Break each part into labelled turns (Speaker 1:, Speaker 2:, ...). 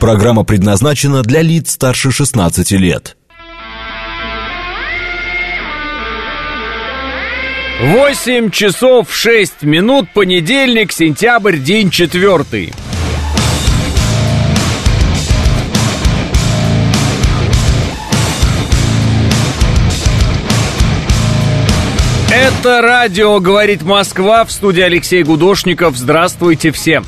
Speaker 1: Программа предназначена для лиц старше 16 лет.
Speaker 2: 8 часов 6 минут, понедельник, сентябрь, день четвертый. Это радио «Говорит Москва» в студии Алексей Гудошников. Здравствуйте всем.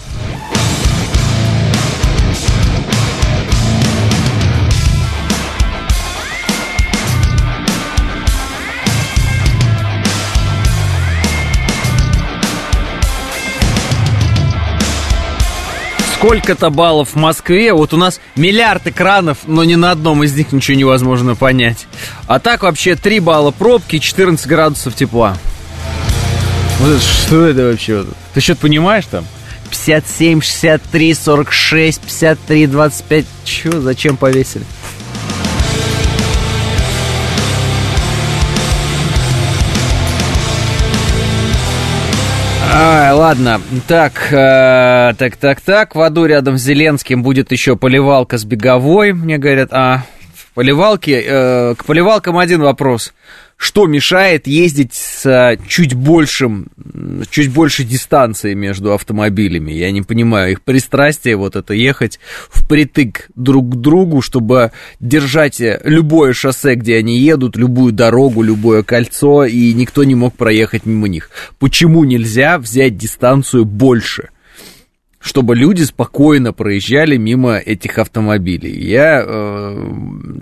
Speaker 2: Сколько-то баллов в Москве. Вот у нас миллиард экранов, но ни на одном из них ничего невозможно понять. А так вообще 3 балла пробки, 14 градусов тепла. Вот что это вообще? Ты что-то понимаешь там? 57, 63, 46, 53, 25. Чё, зачем повесили? А, ладно, так, э, так, так, так, в аду рядом с Зеленским будет еще поливалка с беговой, мне говорят, а, в поливалке, э, к поливалкам один вопрос что мешает ездить с чуть большим, чуть большей дистанцией между автомобилями. Я не понимаю, их пристрастие вот это ехать впритык друг к другу, чтобы держать любое шоссе, где они едут, любую дорогу, любое кольцо, и никто не мог проехать мимо них. Почему нельзя взять дистанцию больше? Чтобы люди спокойно проезжали мимо этих автомобилей. Я, э,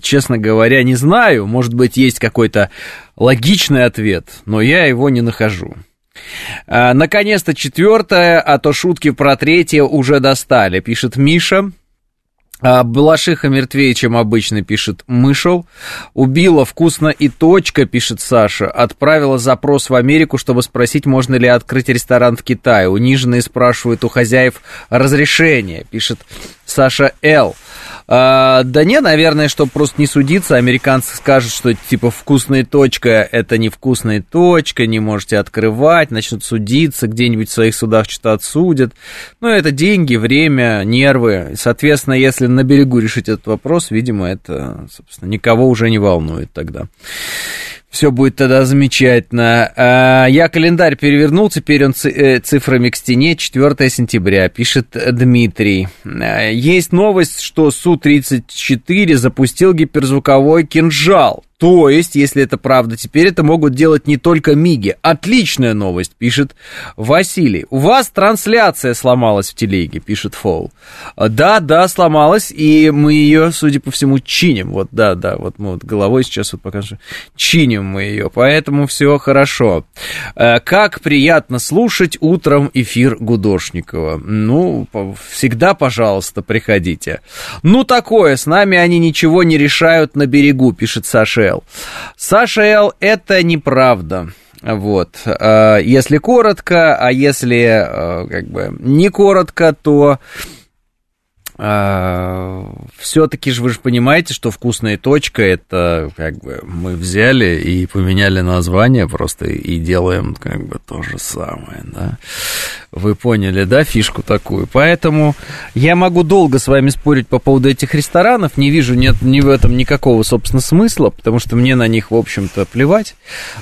Speaker 2: честно говоря, не знаю, может быть, есть какой-то логичный ответ, но я его не нахожу. А, наконец-то четвертое, а то шутки про третье уже достали, пишет Миша. А, Балашиха мертвее, чем обычно, пишет Мышел. Убила вкусно и точка, пишет Саша. Отправила запрос в Америку, чтобы спросить, можно ли открыть ресторан в Китае. Униженные спрашивают у хозяев разрешение, пишет Саша Л. А, да не, наверное, чтобы просто не судиться, американцы скажут, что типа вкусная точка это не вкусная точка, не можете открывать, начнут судиться, где-нибудь в своих судах что-то отсудят. Ну, это деньги, время, нервы. Соответственно, если на берегу решить этот вопрос, видимо, это, собственно, никого уже не волнует тогда. Все будет тогда замечательно. А, я календарь перевернул, теперь он э, цифрами к стене, 4 сентября, пишет Дмитрий. А, есть новость, что Су-34 запустил гиперзвуковой кинжал. То есть, если это правда, теперь это могут делать не только Миги. Отличная новость, пишет Василий. У вас трансляция сломалась в телеге, пишет Фоул. Да, да, сломалась, и мы ее, судя по всему, чиним. Вот, да, да, вот мы вот головой сейчас вот покажу. Чиним мы ее, поэтому все хорошо. Э, как приятно слушать утром эфир Гудошникова. Ну, всегда, пожалуйста, приходите. Ну, такое, с нами они ничего не решают на берегу, пишет Саша Л. Саша Л. это неправда. Вот, э, если коротко, а если э, как бы не коротко, то а, все-таки же вы же понимаете, что вкусная точка это как бы мы взяли и поменяли название просто и делаем как бы то же самое, да. Вы поняли, да, фишку такую. Поэтому я могу долго с вами спорить по поводу этих ресторанов. Не вижу нет ни в этом никакого, собственно, смысла, потому что мне на них, в общем-то, плевать.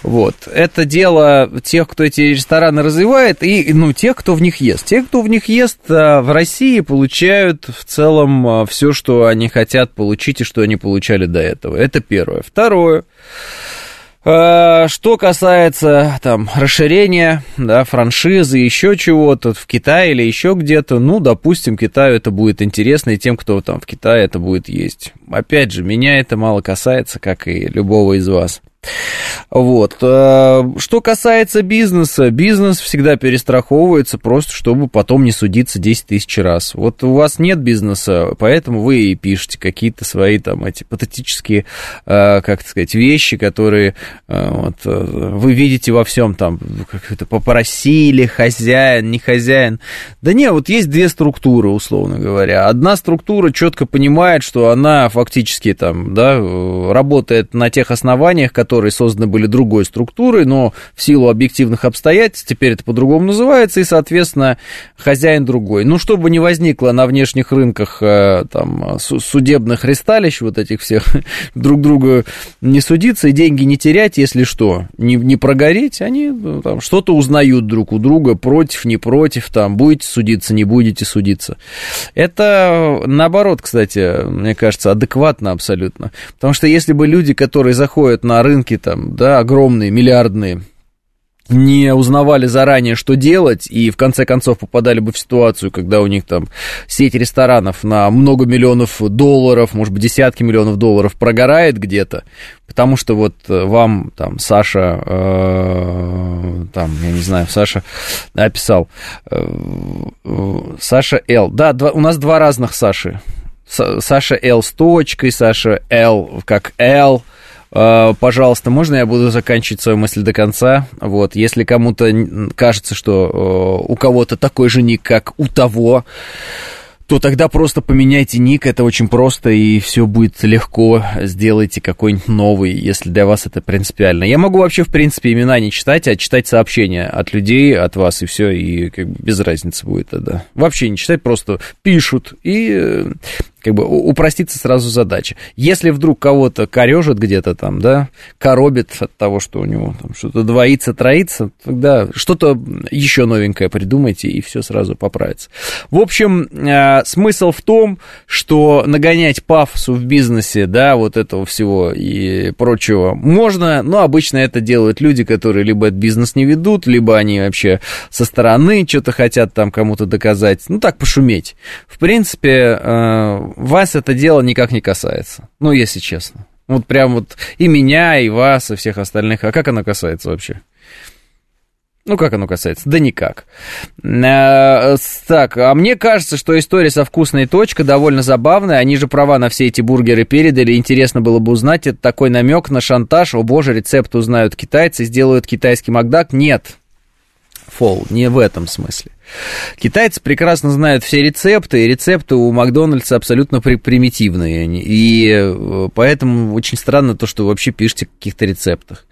Speaker 2: Вот. Это дело тех, кто эти рестораны развивает, и, ну, тех, кто в них ест. Те, кто в них ест, а, в России получают в целом а, все, что они хотят получить и что они получали до этого. Это первое. Второе. А, что касается там расширения, да, франшизы, еще чего-то в Китае или еще где-то, ну, допустим, Китаю это будет интересно, и тем, кто там в Китае это будет есть. Опять же, меня это мало касается, как и любого из вас. Вот. Э, что касается бизнеса, бизнес всегда перестраховывается просто, чтобы потом не судиться 10 тысяч раз. Вот у вас нет бизнеса, поэтому вы и пишете какие-то свои там эти патетические, э, как сказать, вещи, которые э, вот, вы видите во всем там, как это попросили, хозяин, не хозяин. Да не, вот есть две структуры, условно говоря. Одна структура четко понимает, что она фактически там, да, работает на тех основаниях, которые которые созданы были другой структурой, но в силу объективных обстоятельств теперь это по-другому называется, и, соответственно, хозяин другой. Ну, чтобы не возникло на внешних рынках э, там, судебных ресталищ, вот этих всех, друг друга не судиться и деньги не терять, если что, не, не прогореть, они ну, там, что-то узнают друг у друга, против, не против, там, будете судиться, не будете судиться. Это, наоборот, кстати, мне кажется, адекватно абсолютно. Потому что если бы люди, которые заходят на рынки, там, да, огромные, миллиардные, не узнавали заранее, что делать, и в конце концов попадали бы в ситуацию, когда у них там сеть ресторанов на много миллионов долларов, может быть, десятки миллионов долларов прогорает где-то, потому что вот э, вам там Саша, э, там, я не знаю, Саша описал, э, Саша Л. Да, два, у нас два разных Саши. Саша Л с точкой, Саша Л как Л, пожалуйста, можно я буду заканчивать свою мысль до конца? Вот, если кому-то кажется, что у кого-то такой же ник, как у того, то тогда просто поменяйте ник, это очень просто, и все будет легко. Сделайте какой-нибудь новый, если для вас это принципиально. Я могу вообще, в принципе, имена не читать, а читать сообщения от людей, от вас, и все, и как бы без разницы будет тогда. Вообще не читать, просто пишут, и э, как бы упростится сразу задача. Если вдруг кого-то корежит где-то там, да, коробит от того, что у него там что-то двоится, троится, тогда что-то еще новенькое придумайте, и все сразу поправится. В общем, э, смысл в том, что нагонять пафосу в бизнесе, да, вот этого всего и прочего можно, но обычно это делают люди, которые либо этот бизнес не ведут, либо они вообще со стороны что-то хотят там кому-то доказать, ну так пошуметь. В принципе, э, вас это дело никак не касается. Ну, если честно. Вот прям вот и меня, и вас, и всех остальных. А как оно касается вообще? Ну, как оно касается? Да никак. Э, так, а мне кажется, что история со вкусной точкой довольно забавная. Они же права на все эти бургеры передали. Интересно было бы узнать, это такой намек на шантаж. О боже, рецепт узнают китайцы, сделают китайский Макдак. Нет, Фол, не в этом смысле. Китайцы прекрасно знают все рецепты, и рецепты у Макдональдса абсолютно при примитивные. И э, поэтому очень странно то, что вы вообще пишете о каких-то рецептах.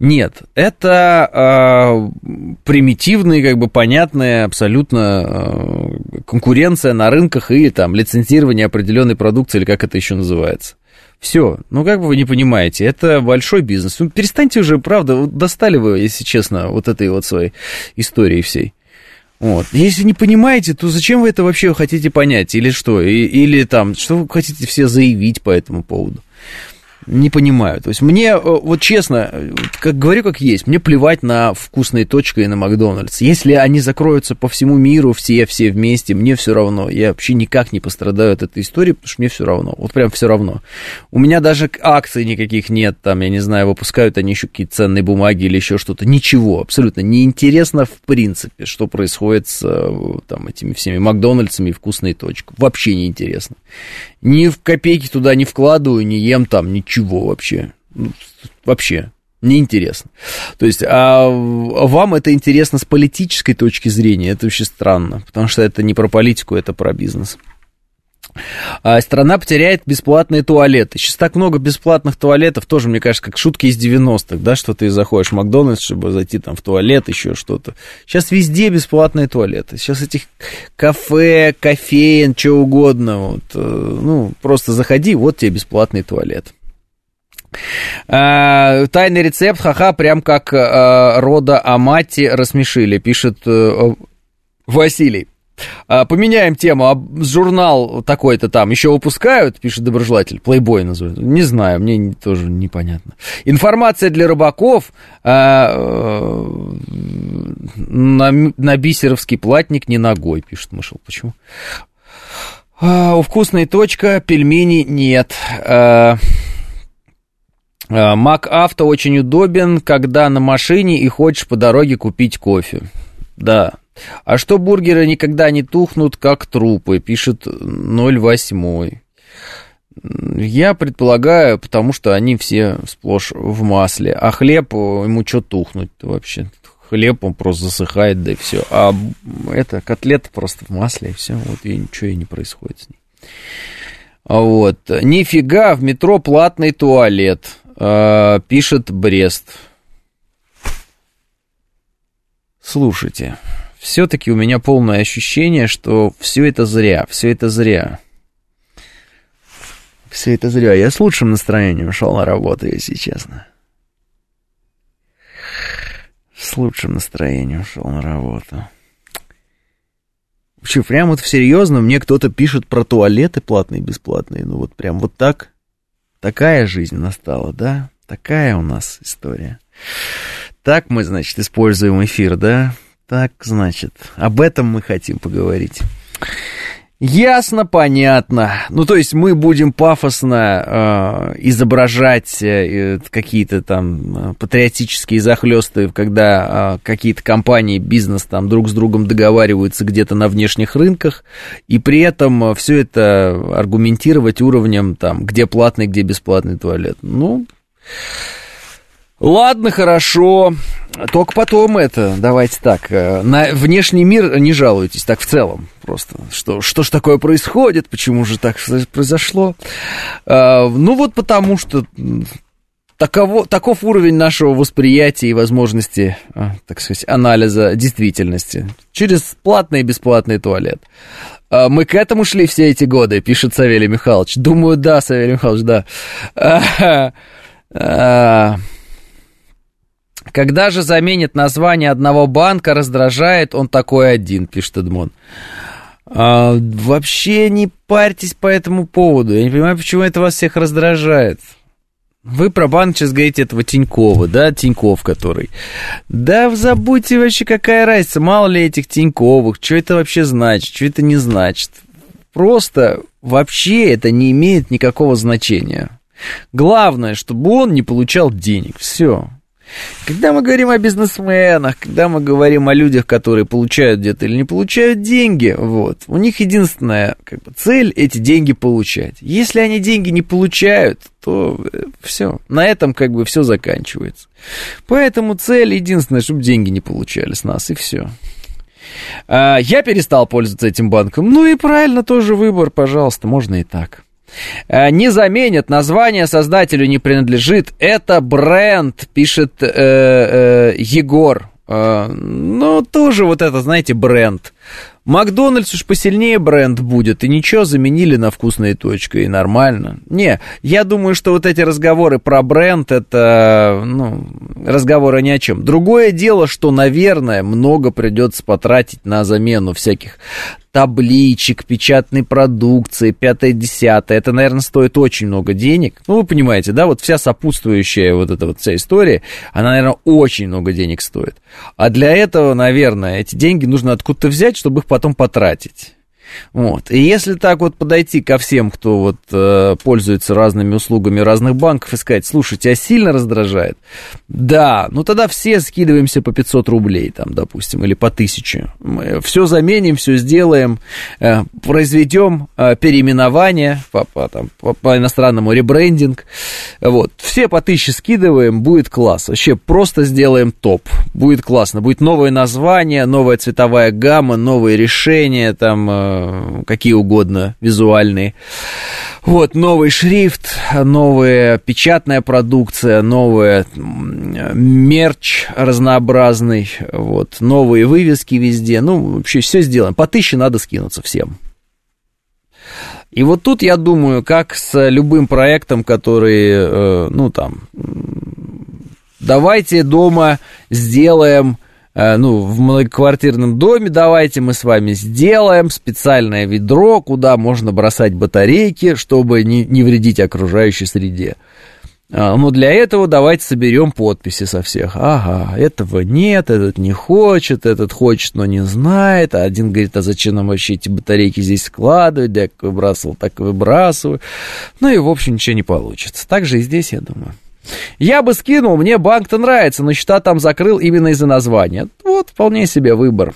Speaker 2: Нет, это э, примитивные, как бы понятная абсолютно э, конкуренция на рынках и там лицензирование определенной продукции, или как это еще называется. Все, ну как бы вы не понимаете, это большой бизнес. Ну, перестаньте уже, правда, достали вы, если честно, вот этой вот своей истории всей. Вот. Если не понимаете, то зачем вы это вообще хотите понять? Или что? И, или там, что вы хотите все заявить по этому поводу? Не понимаю. То есть мне, э, вот честно, как говорю как есть, мне плевать на вкусные точки и на Макдональдс. Если они закроются по всему миру, все, все вместе, мне все равно. Я вообще никак не пострадаю от этой истории, потому что мне все равно. Вот прям все равно. У меня даже акций никаких нет, там, я не знаю, выпускают они еще какие-то ценные бумаги или еще что-то. Ничего, абсолютно неинтересно в принципе, что происходит с э, там, этими всеми Макдональдсами и вкусной точкой. Вообще неинтересно. Ни в копейки туда не вкладываю, не ем там, ничего вообще. Ну, вообще неинтересно. То есть, а вам это интересно с политической точки зрения, это вообще странно, потому что это не про политику, это про бизнес. А страна потеряет бесплатные туалеты. Сейчас так много бесплатных туалетов, тоже, мне кажется, как шутки из 90-х, да, что ты заходишь в Макдональдс, чтобы зайти там в туалет, еще что-то. Сейчас везде бесплатные туалеты. Сейчас этих кафе, кофеин, что угодно, вот, э, ну, просто заходи, вот тебе бесплатный туалет. А, тайный рецепт, ха-ха, прям как а, рода Амати рассмешили, пишет а, Василий. А, поменяем тему. А журнал такой-то там еще выпускают, пишет доброжелатель. Плейбой называют. Не знаю, мне тоже непонятно. Информация для рыбаков. А, э, на, на бисеровский платник не ногой, пишет Мышел. Почему? А, у вкусной точка пельмени нет. А, Мак Авто очень удобен, когда на машине и хочешь по дороге купить кофе. Да, а что бургеры никогда не тухнут, как трупы, пишет 08. Я предполагаю, потому что они все сплошь в масле. А хлеб, ему что тухнуть вообще? Хлеб, он просто засыхает, да и все. А это котлета просто в масле, и все. Вот и ничего и не происходит с ней. Вот. Нифига, в метро платный туалет. э, пишет Брест. Слушайте, все-таки у меня полное ощущение, что все это зря, все это зря. Все это зря. Я с лучшим настроением шел на работу, если честно. С лучшим настроением шел на работу. Вообще, прям вот серьезно, мне кто-то пишет про туалеты платные бесплатные. Ну вот прям вот так. Такая жизнь настала, да? Такая у нас история. Так мы, значит, используем эфир, да? Так, значит, об этом мы хотим поговорить. Ясно, понятно. Ну, то есть мы будем пафосно э, изображать э, какие-то там э, патриотические захлесты, когда э, какие-то компании, бизнес там друг с другом договариваются где-то на внешних рынках, и при этом все это аргументировать уровнем там, где платный, где бесплатный туалет. Ну, Ладно, хорошо. Только потом это, давайте так, э, на внешний мир не жалуйтесь, так в целом просто. Что, что ж такое происходит, почему же так произошло? А, ну вот потому что таково, таков уровень нашего восприятия и возможности, а, так сказать, анализа действительности через платный и бесплатный туалет. Мы к этому шли все эти годы, пишет Савелий Михайлович. Думаю, да, Савелий Михайлович, да. Когда же заменит название одного банка, раздражает он такой один, пишет Эдмон. А, вообще не парьтесь по этому поводу. Я не понимаю, почему это вас всех раздражает. Вы про банк сейчас говорите этого Тинькова, да, Тиньков который. Да забудьте вообще, какая разница, мало ли этих Тиньковых, что это вообще значит, что это не значит. Просто вообще это не имеет никакого значения. Главное, чтобы он не получал денег, все. Когда мы говорим о бизнесменах, когда мы говорим о людях, которые получают где-то или не получают деньги, вот, у них единственная как бы, цель эти деньги получать. Если они деньги не получают, то э, все, на этом как бы все заканчивается. Поэтому цель единственная, чтобы деньги не получали с нас, и все. А, я перестал пользоваться этим банком. Ну и правильно, тоже выбор, пожалуйста, можно и так. Э, не заменят, название создателю не принадлежит. Это бренд, пишет э, э, Егор. Э, ну, тоже вот это, знаете, бренд. Макдональдс уж посильнее бренд будет, и ничего, заменили на вкусные точки, и нормально. Не, я думаю, что вот эти разговоры про бренд, это, ну, разговоры ни о чем. Другое дело, что, наверное, много придется потратить на замену всяких табличек, печатной продукции, пятое-десятое. Это, наверное, стоит очень много денег. Ну, вы понимаете, да, вот вся сопутствующая вот эта вот вся история, она, наверное, очень много денег стоит. А для этого, наверное, эти деньги нужно откуда-то взять, чтобы их потом потратить. Вот. И если так вот подойти ко всем, кто вот э, пользуется разными услугами разных банков и сказать, слушай, тебя сильно раздражает? Да, ну тогда все скидываемся по 500 рублей, там, допустим, или по 1000. Мы все заменим, все сделаем, э, произведем э, переименование по, по, там, по, по иностранному ребрендинг. Вот. Все по 1000 скидываем, будет класс. Вообще просто сделаем топ. Будет классно. Будет новое название, новая цветовая гамма, новые решения, там э, какие угодно визуальные. Вот, новый шрифт, новая печатная продукция, новая мерч разнообразный, вот, новые вывески везде. Ну, вообще все сделаем. По тысяче надо скинуться всем. И вот тут, я думаю, как с любым проектом, который, э, ну, там, давайте дома сделаем Э, ну, в многоквартирном доме давайте мы с вами сделаем специальное ведро, куда можно бросать батарейки, чтобы не, не вредить окружающей среде. А, но для этого давайте соберем подписи со всех. Ага, этого нет, этот не хочет, этот хочет, но не знает. А один говорит, а зачем нам вообще эти батарейки здесь складывать? Я как выбрасывал, так и выбрасываю. Ну и, в общем, ничего не получится. Так же и здесь, я думаю. Я бы скинул, мне банк-то нравится, но счета там закрыл именно из-за названия. Вот, вполне себе выбор.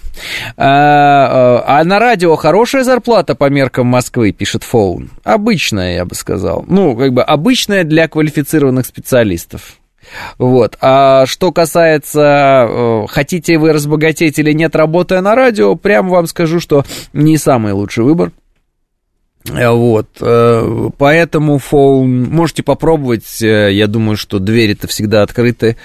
Speaker 2: А, а, а на радио хорошая зарплата по меркам Москвы, пишет Фоун. Обычная, я бы сказал. Ну, как бы обычная для квалифицированных специалистов. Вот. А что касается, э, хотите вы разбогатеть или нет, работая на радио, прямо вам скажу, что не самый лучший выбор. Вот, э, поэтому фоун можете попробовать. Э, я думаю, что двери-то всегда открыты,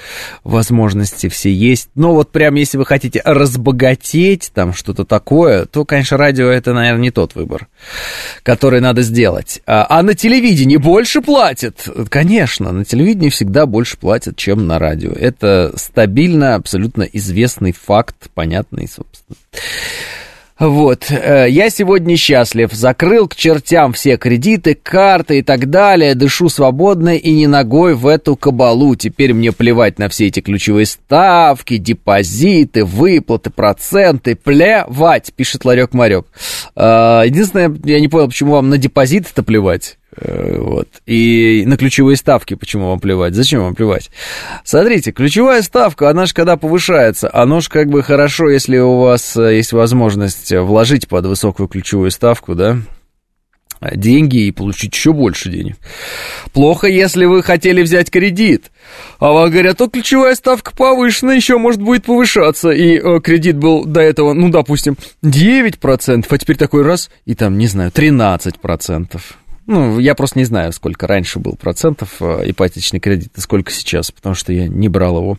Speaker 2: возможности все есть. Но вот прям если вы хотите разбогатеть, там что-то такое, то, конечно, радио это, наверное, не тот выбор, который надо сделать. А, а на телевидении больше платят? Конечно, на телевидении всегда больше платят, чем на радио. Это стабильно, абсолютно известный факт, понятный, собственно. Вот, э, я сегодня счастлив, закрыл к чертям все кредиты, карты и так далее, дышу свободно и не ногой в эту кабалу. Теперь мне плевать на все эти ключевые ставки, депозиты, выплаты, проценты, плевать, пишет Ларек Марек. Э, единственное, я не понял, почему вам на депозиты-то плевать. Э, вот. И на ключевые ставки почему вам плевать? Зачем вам плевать? Смотрите, ключевая ставка, она же когда повышается, оно же как бы хорошо, если у вас э, есть возможность вложить под высокую ключевую ставку, да, деньги и получить еще больше денег. Плохо, если вы хотели взять кредит, а вам говорят, то ключевая ставка повышена, еще может будет повышаться, и э, кредит был до этого, ну, допустим, 9%, а теперь такой раз, и там, не знаю, 13%. Ну, я просто не знаю, сколько раньше был процентов э, ипотечный кредит и сколько сейчас, потому что я не брал его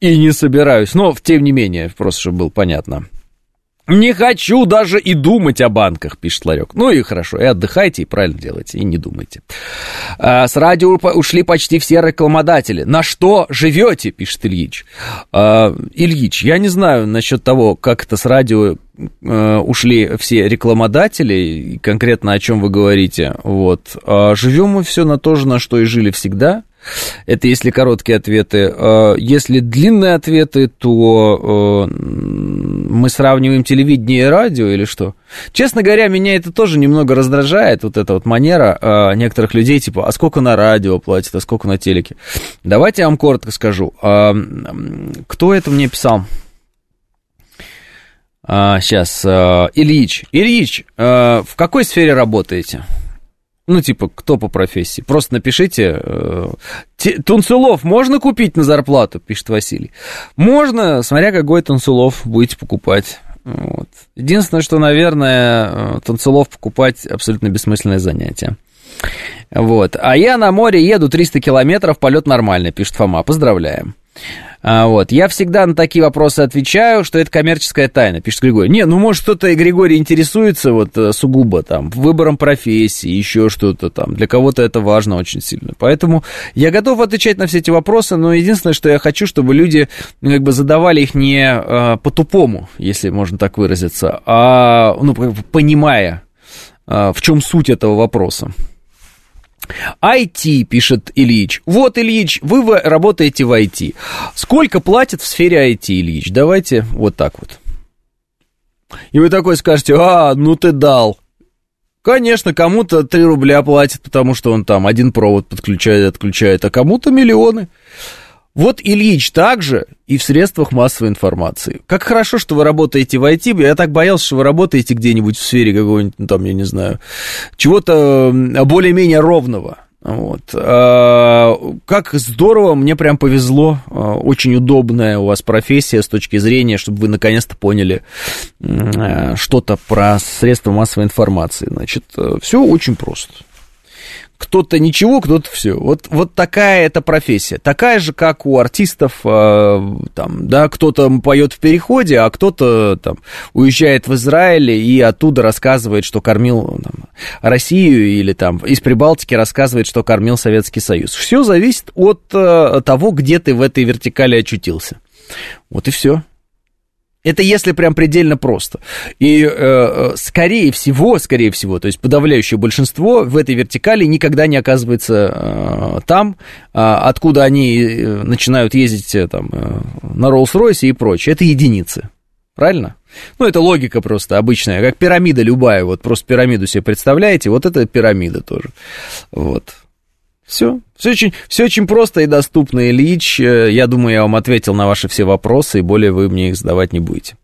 Speaker 2: и не собираюсь. Но, тем не менее, просто чтобы было понятно. Не хочу даже и думать о банках, пишет Ларек. Ну и хорошо, и отдыхайте, и правильно делайте, и не думайте. А, с радио ушли почти все рекламодатели. На что живете, пишет Ильич. А, Ильич, я не знаю насчет того, как это с радио ушли все рекламодатели, конкретно о чем вы говорите. Вот. А живем мы все на то же, на что и жили всегда. Это если короткие ответы. А, если длинные ответы, то а, мы сравниваем телевидение и радио или что? Честно говоря, меня это тоже немного раздражает, вот эта вот манера а, некоторых людей, типа, а сколько на радио платят, а сколько на телеке? Давайте я вам коротко скажу. Кто это мне писал? Сейчас, Ильич. Ильич, в какой сфере работаете? Ну, типа, кто по профессии? Просто напишите. Э, Тунцелов можно купить на зарплату, пишет Василий. Можно, смотря какой Тунцелов будете покупать. Вот. Единственное, что, наверное, э, Тунцелов покупать абсолютно бессмысленное занятие. Вот. А я на море еду 300 километров, полет нормальный, пишет Фома. Поздравляем. А, вот. Я всегда на такие вопросы отвечаю, что это коммерческая тайна, пишет Григорий. Не, ну, может, кто-то, Григорий, интересуется вот э, сугубо там выбором профессии, еще что-то там. Для кого-то это важно очень сильно. Поэтому я готов отвечать на все эти вопросы, но единственное, что я хочу, чтобы люди ну, как бы задавали их не а, по-тупому, если можно так выразиться, а ну, понимая, а, в чем суть этого вопроса. IT, пишет Ильич. Вот, Ильич, вы работаете в IT. Сколько платят в сфере IT, Ильич? Давайте вот так вот. И вы такой скажете, а, ну ты дал. Конечно, кому-то 3 рубля платят, потому что он там один провод подключает, отключает, а кому-то миллионы. Вот Ильич также и в средствах массовой информации. Как хорошо, что вы работаете в IT. Я так боялся, что вы работаете где-нибудь в сфере какого-нибудь, ну, там, я не знаю, чего-то более-менее ровного. Вот. А, как здорово, мне прям повезло, а, очень удобная у вас профессия с точки зрения, чтобы вы наконец-то поняли а, что-то про средства массовой информации. Значит, э, все очень просто кто-то ничего, кто-то все. Вот, вот такая эта профессия. Такая же, как у артистов, э, там, да, кто-то поет в переходе, а кто-то там уезжает в Израиль и оттуда рассказывает, что кормил там, Россию, или там из Прибалтики рассказывает, что кормил Советский Союз. Все зависит от э, того, где ты в этой вертикали очутился. Вот и все. Это если прям предельно просто. И э, э, скорее всего, скорее всего, то есть подавляющее большинство в этой вертикали никогда не оказывается э, там, э, откуда они э, начинают ездить э, там, э, на Роллс-Ройсе и прочее. Это единицы. Правильно? Ну, это логика просто обычная, как пирамида любая. Вот просто пирамиду себе представляете, вот это пирамида тоже. Вот. Все. Все очень, все очень просто и доступно, Ильич. Э, я думаю, я вам ответил на ваши все вопросы, и более вы мне их задавать не будете.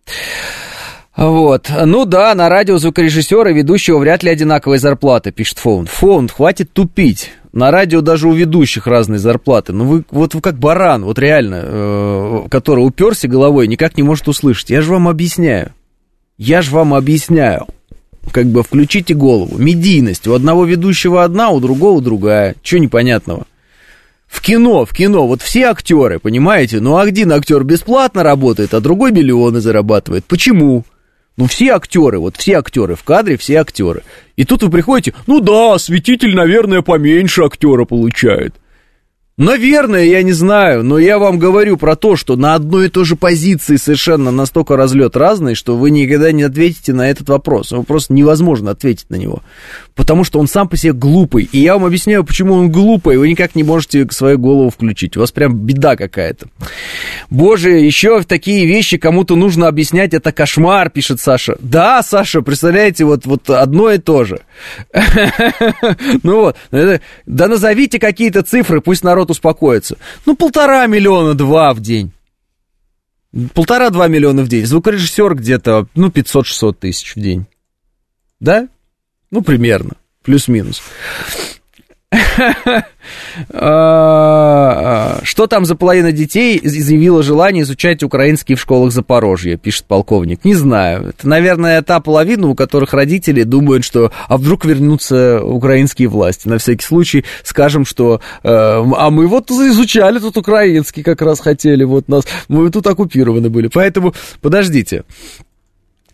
Speaker 2: Вот. Ну да, на радио звукорежиссера и ведущего вряд ли одинаковые зарплаты, пишет Фоунд. Фоунд, хватит тупить. На радио даже у ведущих разные зарплаты. Ну вы вот вы как баран, вот реально, э, который уперся головой, никак не может услышать. Я же вам объясняю. Я же вам объясняю. Как бы включите голову. Медийность. У одного ведущего одна, у другого другая. Чего непонятного? В кино, в кино, вот все актеры, понимаете? Ну, один актер бесплатно работает, а другой миллионы зарабатывает. Почему? Ну, все актеры, вот все актеры в кадре, все актеры. И тут вы приходите, ну да, светитель, наверное, поменьше актера получает. Наверное, я не знаю, но я вам говорю про то, что на одной и той же позиции совершенно настолько разлет разный, что вы никогда не ответите на этот вопрос. Его просто невозможно ответить на него. Потому что он сам по себе глупый. И я вам объясняю, почему он глупый. Вы никак не можете свою голову включить. У вас прям беда какая-то. Боже, еще такие вещи кому-то нужно объяснять. Это кошмар, пишет Саша. Да, Саша, представляете, вот, вот одно и то же. Ну вот. Да назовите какие-то цифры, пусть народ народ успокоится. Ну, полтора миллиона, два в день. Полтора-два миллиона в день. Звукорежиссер где-то, ну, 500-600 тысяч в день. Да? Ну, примерно. Плюс-минус. А, что там за половина детей заявила желание изучать украинский в школах Запорожья, пишет полковник. Не знаю. Это, наверное, та половина, у которых родители думают, что а вдруг вернутся украинские власти. На всякий случай скажем, что э, а мы вот изучали тут украинский, как раз хотели, вот нас, мы тут оккупированы были. Поэтому подождите.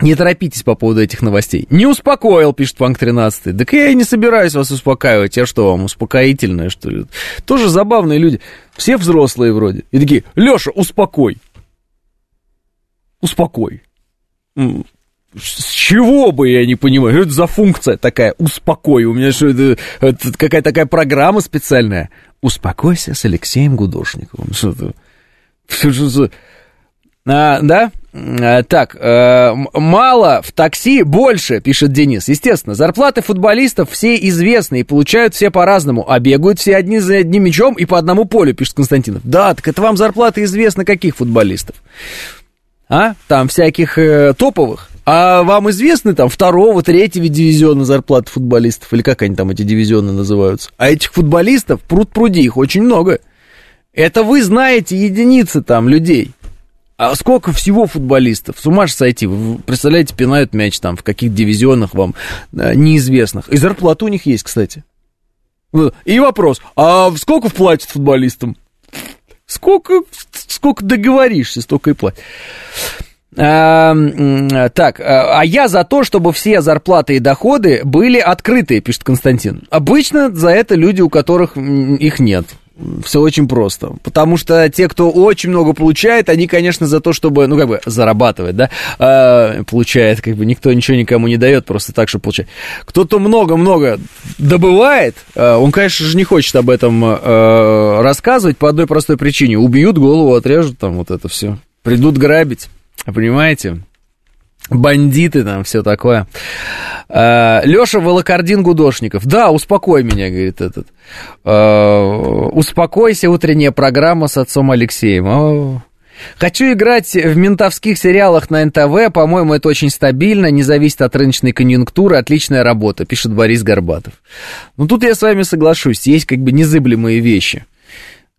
Speaker 2: Не торопитесь по поводу этих новостей. Не успокоил, пишет Панк 13. Так я и не собираюсь вас успокаивать. Я что, вам успокоительное, что ли? Тоже забавные люди. Все взрослые вроде. И такие, Леша, успокой. Успокой. С чего бы, я не понимаю, что это за функция такая, успокой, у меня что, это, это какая такая программа специальная. Успокойся с Алексеем Гудошниковым. Что-то, что, а, да? А, так, а, мало в такси, больше, пишет Денис. Естественно, зарплаты футболистов все известны и получают все по-разному, а бегают все одни за одним мячом и по одному полю, пишет Константинов. Да, так это вам зарплаты известны каких футболистов? А? Там всяких э, топовых. А вам известны там второго, третьего дивизиона зарплаты футболистов? Или как они там эти дивизионы называются? А этих футболистов, пруд-пруди, их очень много. Это вы знаете единицы там людей. А сколько всего футболистов? С ума же сойти. Вы представляете, пинают мяч там, в каких дивизионах вам э, неизвестных. И зарплата у них есть, кстати. И вопрос, а сколько платят футболистам? Сколько, сколько договоришься, столько и платят. А, так, а, а я за то, чтобы все зарплаты и доходы были открытые, пишет Константин. Обычно за это люди, у которых их нет. Все очень просто. Потому что те, кто очень много получает, они, конечно, за то, чтобы, ну, как бы, зарабатывать, да, э, получает, как бы, никто ничего никому не дает просто так, чтобы получать. Кто-то много-много добывает, э, он, конечно же, не хочет об этом э, рассказывать по одной простой причине. Убьют, голову отрежут, там, вот это все. Придут грабить, понимаете? Бандиты там, все такое. А, Леша Волокордин Гудошников. Да, успокой меня, говорит этот. А, успокойся, утренняя программа с отцом Алексеем. Хочу играть в ментовских сериалах на НТВ, по-моему, это очень стабильно, не зависит от рыночной конъюнктуры, отличная работа, пишет Борис Горбатов. Ну, тут я с вами соглашусь, есть как бы незыблемые вещи.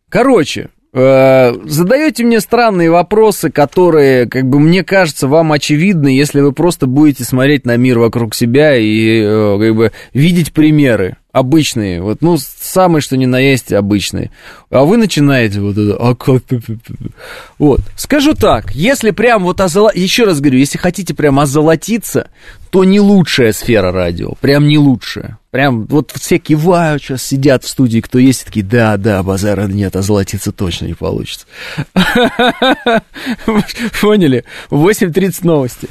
Speaker 2: Короче, Э, задаете мне странные вопросы, которые, как бы, мне кажется, вам очевидны, если вы просто будете смотреть на мир вокруг себя и, э, как бы, видеть примеры обычные, вот, ну, самые, что ни на есть, обычные. А вы начинаете вот это, а как... Вот, скажу так, если прям вот озоло... еще раз говорю, если хотите прям озолотиться, то не лучшая сфера радио, прям не лучшая. Прям вот все кивают, сейчас сидят в студии, кто есть, такие, да, да, базара нет, а золотиться точно не получится. Поняли? 8.30 новости.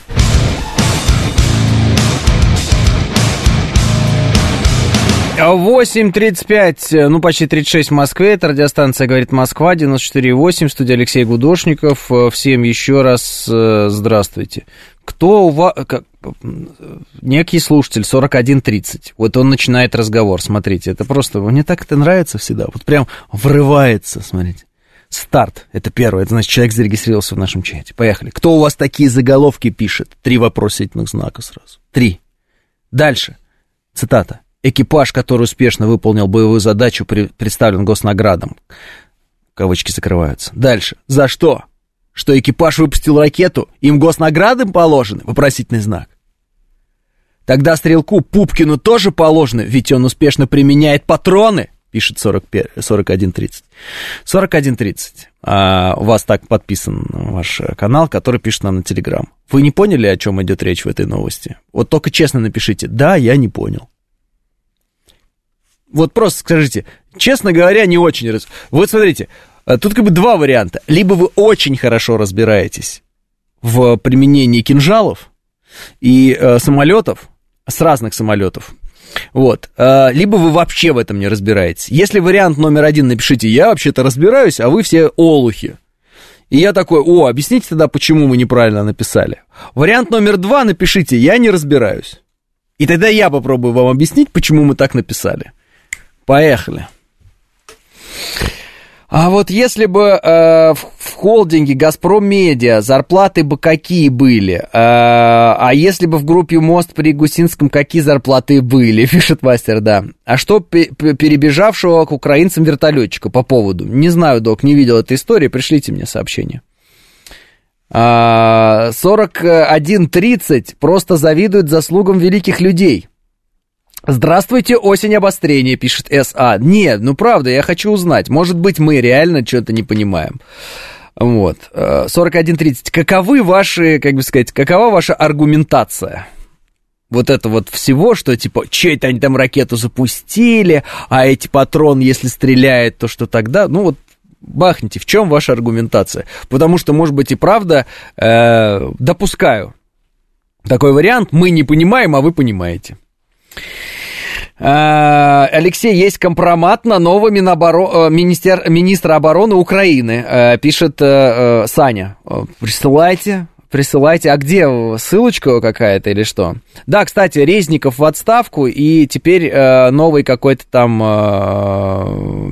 Speaker 2: 8.35, ну почти 36 в Москве, это радиостанция «Говорит Москва», 94.8, студия Алексей Гудошников. Всем еще раз э, здравствуйте. Кто у вас... Некий слушатель, 41.30, вот он начинает разговор, смотрите, это просто, мне так это нравится всегда, вот прям врывается, смотрите. Старт, это первое, это значит, человек зарегистрировался в нашем чате. Поехали. Кто у вас такие заголовки пишет? Три вопросительных знака сразу. Три. Дальше. Цитата. Экипаж, который успешно выполнил боевую задачу, представлен госнаградом. Кавычки закрываются. Дальше. За что? Что экипаж выпустил ракету, им госнаграды положены? Вопросительный знак. Тогда стрелку Пупкину тоже положено, ведь он успешно применяет патроны, пишет 4130. 4130. А, у вас так подписан ваш канал, который пишет нам на Телеграм. Вы не поняли, о чем идет речь в этой новости? Вот только честно напишите, да, я не понял. Вот просто скажите, честно говоря, не очень раз. Вот смотрите, тут как бы два варианта. Либо вы очень хорошо разбираетесь в применении кинжалов и э, самолетов, с разных самолетов. Вот. А, либо вы вообще в этом не разбираетесь. Если вариант номер один, напишите, я вообще-то разбираюсь, а вы все олухи. И я такой, о, объясните тогда, почему мы неправильно написали. Вариант номер два, напишите, я не разбираюсь. И тогда я попробую вам объяснить, почему мы так написали. Поехали. А вот если бы э, в, в холдинге Газпром Медиа зарплаты бы какие были, э, а если бы в группе Мост при Гусинском какие зарплаты были, пишет мастер, да. А что перебежавшего к украинцам вертолетчика по поводу? Не знаю, док, не видел этой истории, пришлите мне сообщение. 41.30 а, просто завидует заслугам великих людей. Здравствуйте, осень обострения, пишет СА. Нет, ну правда, я хочу узнать. Может быть, мы реально что-то не понимаем. Вот. 41.30. Э, Каковы ваши, как бы сказать, какова ваша аргументация? Вот это вот всего, что типа, чей-то они там ракету запустили, а эти патроны, если стреляет, то что тогда? Ну вот бахните, в чем ваша аргументация? Потому что, может быть, и правда, э, допускаю такой вариант, мы не понимаем, а вы понимаете. А, Алексей, есть компромат на нового Миноборо... Э, министер... министра обороны Украины, э, пишет э, Саня. Присылайте, присылайте. А где ссылочка какая-то или что? Да, кстати, Резников в отставку, и теперь новый какой-то там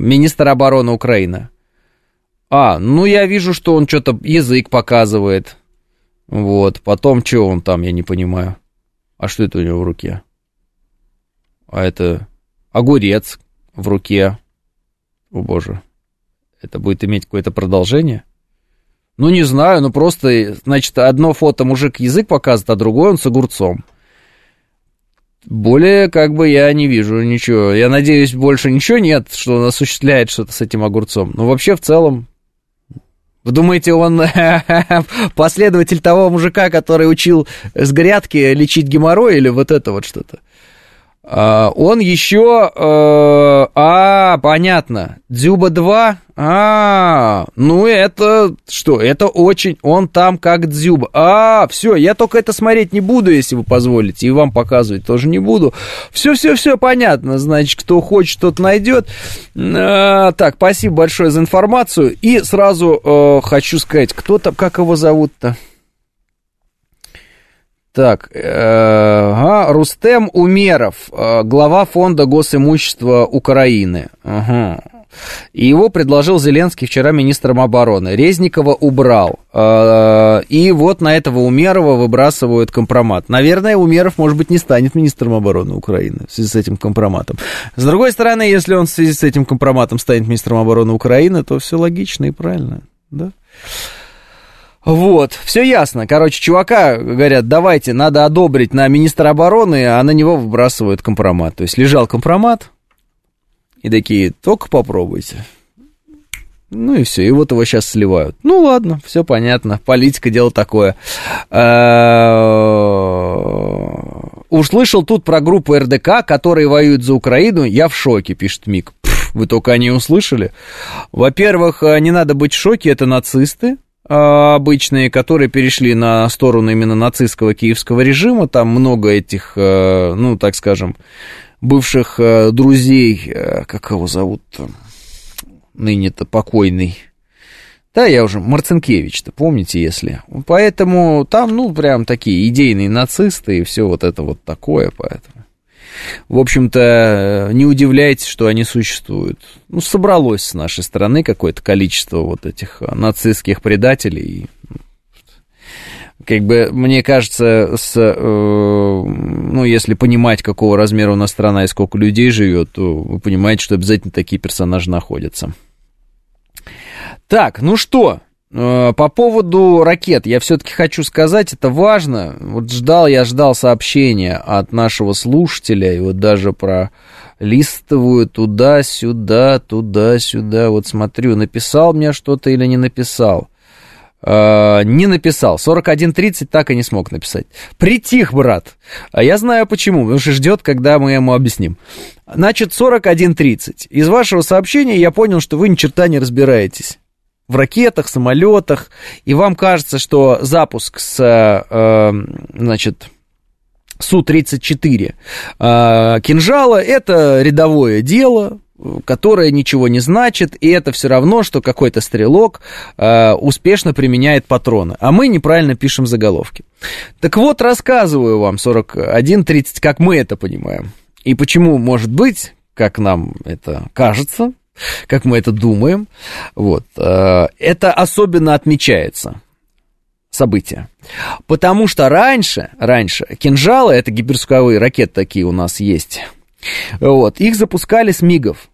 Speaker 2: министр обороны Украины. А, ну я вижу, что он что-то язык показывает. Вот, потом что он там, я не понимаю. А что это у него в руке? А это огурец в руке. О боже, это будет иметь какое-то продолжение? Ну, не знаю, ну просто, значит, одно фото мужик язык показывает, а другое он с огурцом. Более, как бы, я не вижу ничего. Я надеюсь, больше ничего нет, что он осуществляет что-то с этим огурцом. Но вообще, в целом, вы думаете, он последователь того мужика, который учил с грядки лечить геморрой или вот это вот что-то? А, он еще... Э, а, понятно. Дзюба 2. А, ну это что? Это очень... Он там как Дзюба. А, все, я только это смотреть не буду, если вы позволите. И вам показывать тоже не буду. Все-все-все понятно. Значит, кто хочет, тот найдет. А, так, спасибо большое за информацию. И сразу э, хочу сказать, кто там, как его зовут-то? Так, э, ага, Рустем Умеров, э, глава фонда госимущества Украины. Ага. И его предложил Зеленский вчера министром обороны. Резникова убрал. Э, и вот на этого Умерова выбрасывают компромат. Наверное, Умеров, может быть, не станет министром обороны Украины в связи с этим компроматом. С другой стороны, если он в связи с этим компроматом станет министром обороны Украины, то все логично и правильно. Да? Вот, все ясно. Короче, чувака говорят, давайте, надо одобрить на министра обороны, а на него выбрасывают компромат. То есть лежал компромат, и такие, только попробуйте. Ну и все, и вот его сейчас сливают. Ну ладно, все понятно, политика дело такое. А, услышал тут про группу РДК, которые воюют за Украину, я в шоке, пишет Мик. Вы только они услышали. Во-первых, не надо быть в шоке, это нацисты. А, обычные, которые перешли на сторону именно нацистского киевского режима. Там много этих, э, ну, так скажем, бывших э, друзей, э, как его зовут-то, ныне-то покойный. Да, я уже, Марцинкевич-то, помните, если. Поэтому там, ну, прям такие идейные нацисты и все вот это вот такое, поэтому в общем-то, не удивляйтесь, что они существуют. Ну, собралось с нашей стороны какое-то количество вот этих нацистских предателей. Как бы, мне кажется, с, э, ну, если понимать, какого размера у нас страна и сколько людей живет, то вы понимаете, что обязательно такие персонажи находятся. Так, ну что, Э, по поводу ракет, я все-таки хочу сказать, это важно. Вот ждал, я ждал сообщения от нашего слушателя, и вот даже про листовую туда-сюда, туда-сюда. Вот смотрю, написал мне что-то или не написал. Uh, не написал. 41.30 так и не смог написать. Притих, брат. А я знаю почему, потому что ждет, когда мы ему объясним. Значит, 41.30. Из вашего сообщения я понял, что вы ни черта не разбираетесь в ракетах, самолетах, и вам кажется, что запуск с, э, значит, Су-34 э, кинжала это рядовое дело, которое ничего не значит, и это все равно, что какой-то стрелок э, успешно применяет патроны, а мы неправильно пишем заголовки. Так вот, рассказываю вам 41.30, как мы это понимаем, и почему, может быть, как нам это кажется, как мы это думаем, вот, э, это особенно отмечается события. Потому что раньше, раньше, кинжалы, это гиперзвуковые ракеты такие у нас есть, вот, их запускали с МИГов.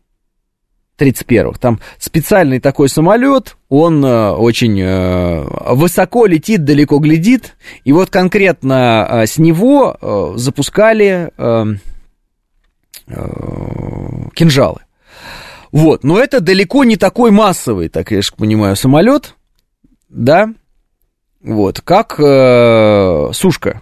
Speaker 2: 31-х. Там специальный такой самолет, он э, очень э, высоко летит, далеко глядит, и вот конкретно с него запускали э, э, кинжалы. Вот, но это далеко не такой массовый, так я же понимаю, самолет, да, вот, как э, Сушка.